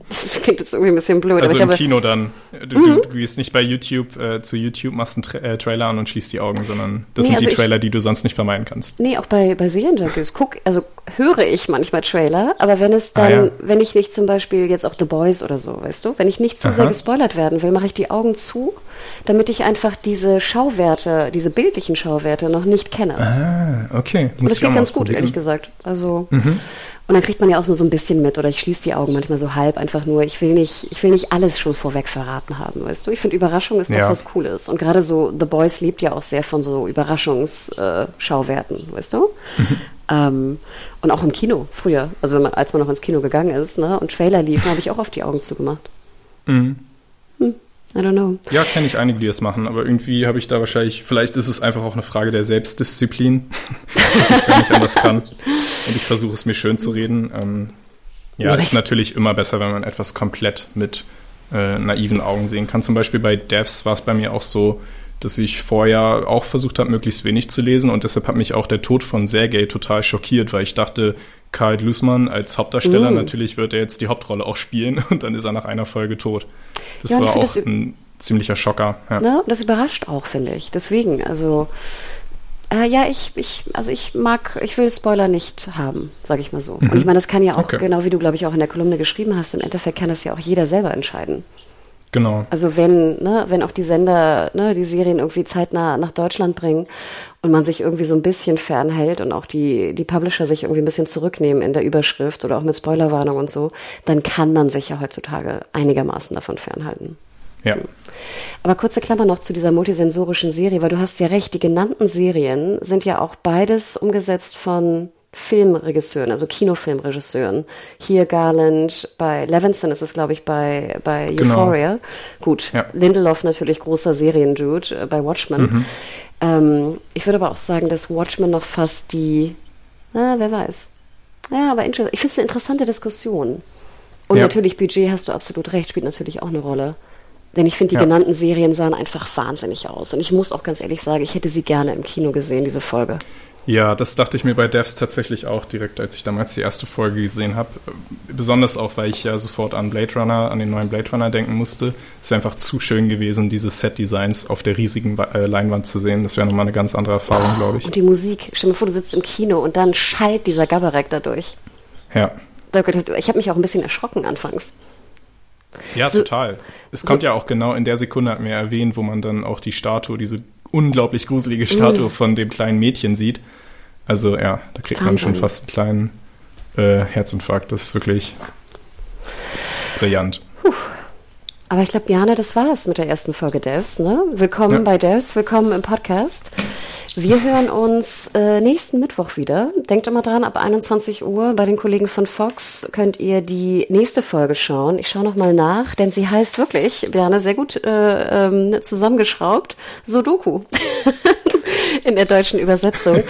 Das klingt jetzt irgendwie ein bisschen blöd, Also aber ich im Kino dann. Du, Mhm. du, gehst nicht bei YouTube äh, zu YouTube, machst einen Tra äh, Trailer an und schließt die Augen, sondern das Nee, sind also die ich- Trailer, die du sonst nicht vermeiden kannst. Nee, auch bei, bei Serienjunkies guck, also höre ich manchmal Trailer, aber wenn es dann, Ah, ja. wenn ich nicht zum Beispiel jetzt auch The Boys oder so, weißt du, wenn ich nicht zu Aha. sehr gespoilert werden will, mache ich die Augen zu, damit ich einfach diese Schauwerte, diese bildlichen Schauwerte noch nicht kenne. Ah, okay. Und das geht ganz gut, ehrlich gesagt. Also, und dann kriegt man ja auch nur so ein bisschen mit oder ich schließe die Augen manchmal so halb einfach nur. Ich will nicht, ich will nicht alles schon vorweg verraten haben, weißt du? Ich finde Überraschung ist doch Ja. was Cooles. Und gerade so The Boys lebt ja auch sehr von so Überraschungsschauwerten, äh, weißt du? Ähm, und auch im Kino früher, also wenn man, als man noch ins Kino gegangen ist, ne, und Trailer liefen, habe ich auch auf die Augen zugemacht. Mhm. I don't know. Ja, kenne ich einige, die das machen, aber irgendwie habe ich da wahrscheinlich, vielleicht ist es einfach auch eine Frage der Selbstdisziplin, dass ich gar nicht anders kann. Und ich versuche es mir schön zu reden. Ähm, ja, Ja, ist ich- natürlich immer besser, wenn man etwas komplett mit äh, naiven Augen sehen kann. Zum Beispiel bei Devs war es bei mir auch so, dass ich vorher auch versucht habe, möglichst wenig zu lesen und deshalb hat mich auch der Tod von Sergei total schockiert, weil ich dachte, Karl Glusman als Hauptdarsteller, Mm. natürlich wird er jetzt die Hauptrolle auch spielen und dann ist er nach einer Folge tot. Das Ja, war auch das- ein ziemlicher Schocker. Ja. Ne? Das überrascht auch, finde ich. Deswegen, also äh, ja, ich, ich, also ich mag, ich will Spoiler nicht haben, sage ich mal so. Und ich meine, das kann ja auch, Mhm. Okay. genau wie du, glaube ich, auch in der Kolumne geschrieben hast, im Endeffekt kann das ja auch jeder selber entscheiden. Genau. Also wenn, ne, wenn auch die Sender ne, die Serien irgendwie zeitnah nach Deutschland bringen und man sich irgendwie so ein bisschen fernhält und auch die, die Publisher sich irgendwie ein bisschen zurücknehmen in der Überschrift oder auch mit Spoilerwarnung und so, dann kann man sich ja heutzutage einigermaßen davon fernhalten. Ja. Aber kurze Klammer noch zu dieser multisensorischen Serie, weil du hast ja recht, die genannten Serien sind ja auch beides umgesetzt von Filmregisseuren, also Kinofilmregisseuren. Hier Garland, bei Levinson ist es, glaube ich, bei, bei Genau. Euphoria. Gut, Ja. Lindelof natürlich großer Seriendude äh, bei Watchmen. Mhm. Ähm, ich würde aber auch sagen, dass Watchmen noch fast die, na, wer weiß. Ja, aber ich finde es eine interessante Diskussion. Und Ja. natürlich, Budget hast du absolut recht, spielt natürlich auch eine Rolle. Denn ich finde, die Ja. genannten Serien sahen einfach wahnsinnig aus. Und ich muss auch ganz ehrlich sagen, ich hätte sie gerne im Kino gesehen, diese Folge. Ja, das dachte ich mir bei Devs tatsächlich auch direkt, als ich damals die erste Folge gesehen habe. Besonders auch, weil ich ja sofort an Blade Runner, an den neuen Blade Runner denken musste. Es wäre einfach zu schön gewesen, diese Set-Designs auf der riesigen äh, Leinwand zu sehen. Das wäre nochmal eine ganz andere Erfahrung, glaube ich. Und die Musik, stell dir vor, du sitzt im Kino und dann schallt dieser Gabarek dadurch. Ja. Ich habe mich auch ein bisschen erschrocken anfangs. Ja, So- total. Es kommt ja auch genau in der Sekunde, hat mir erwähnt, wo man dann auch die Statue, diese unglaublich gruselige Statue von dem kleinen Mädchen sieht. Also ja, da kriegt man schon Wahnsinn. fast einen kleinen äh, Herzinfarkt. Das ist wirklich brillant. Aber ich glaube, Jana, das war's mit der ersten Folge Devs. Ne? Willkommen Ja. bei Devs, willkommen im Podcast. Wir hören uns äh, nächsten Mittwoch wieder. Denkt immer dran, ab 21 Uhr bei den Kollegen von Fox könnt ihr die nächste Folge schauen. Ich schaue nochmal nach, denn sie heißt wirklich, Björn, sehr gut äh, ähm, zusammengeschraubt, Sudoku. in der deutschen Übersetzung.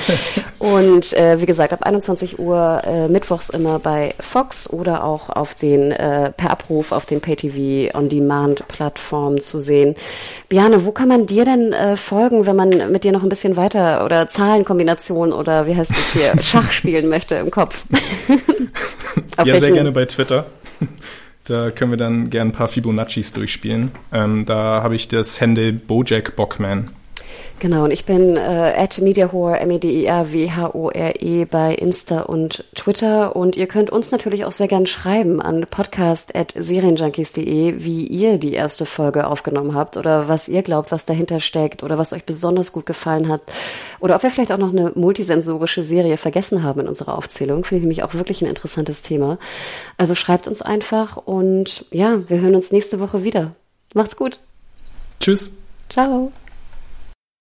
Und äh, wie gesagt, ab 21 Uhr äh, mittwochs immer bei Fox oder auch auf den äh, per Abruf auf den PayTV On Demand Plattformen zu sehen. Biane, wo kann man dir denn äh, folgen, wenn man mit dir noch ein bisschen weiter oder Zahlenkombination oder wie heißt es hier Schach spielen möchte im Kopf? Ja, sehr gerne bei Twitter. Da können wir dann gerne ein paar Fibonaccis durchspielen. Ähm, da habe ich das Handle Bojack Bockman. Genau, und ich bin äh, at mediahore, M-E-D-I-A-W-H-O-R-E E bei Insta und Twitter. Und ihr könnt uns natürlich auch sehr gern schreiben an podcast at serienjunkies.de, wie ihr die erste Folge aufgenommen habt oder was ihr glaubt, was dahinter steckt oder was euch besonders gut gefallen hat. Oder ob wir vielleicht auch noch eine multisensorische Serie vergessen haben in unserer Aufzählung. Finde ich nämlich auch wirklich ein interessantes Thema. Also schreibt uns einfach und ja, wir hören uns nächste Woche wieder. Macht's gut. Tschüss. Ciao.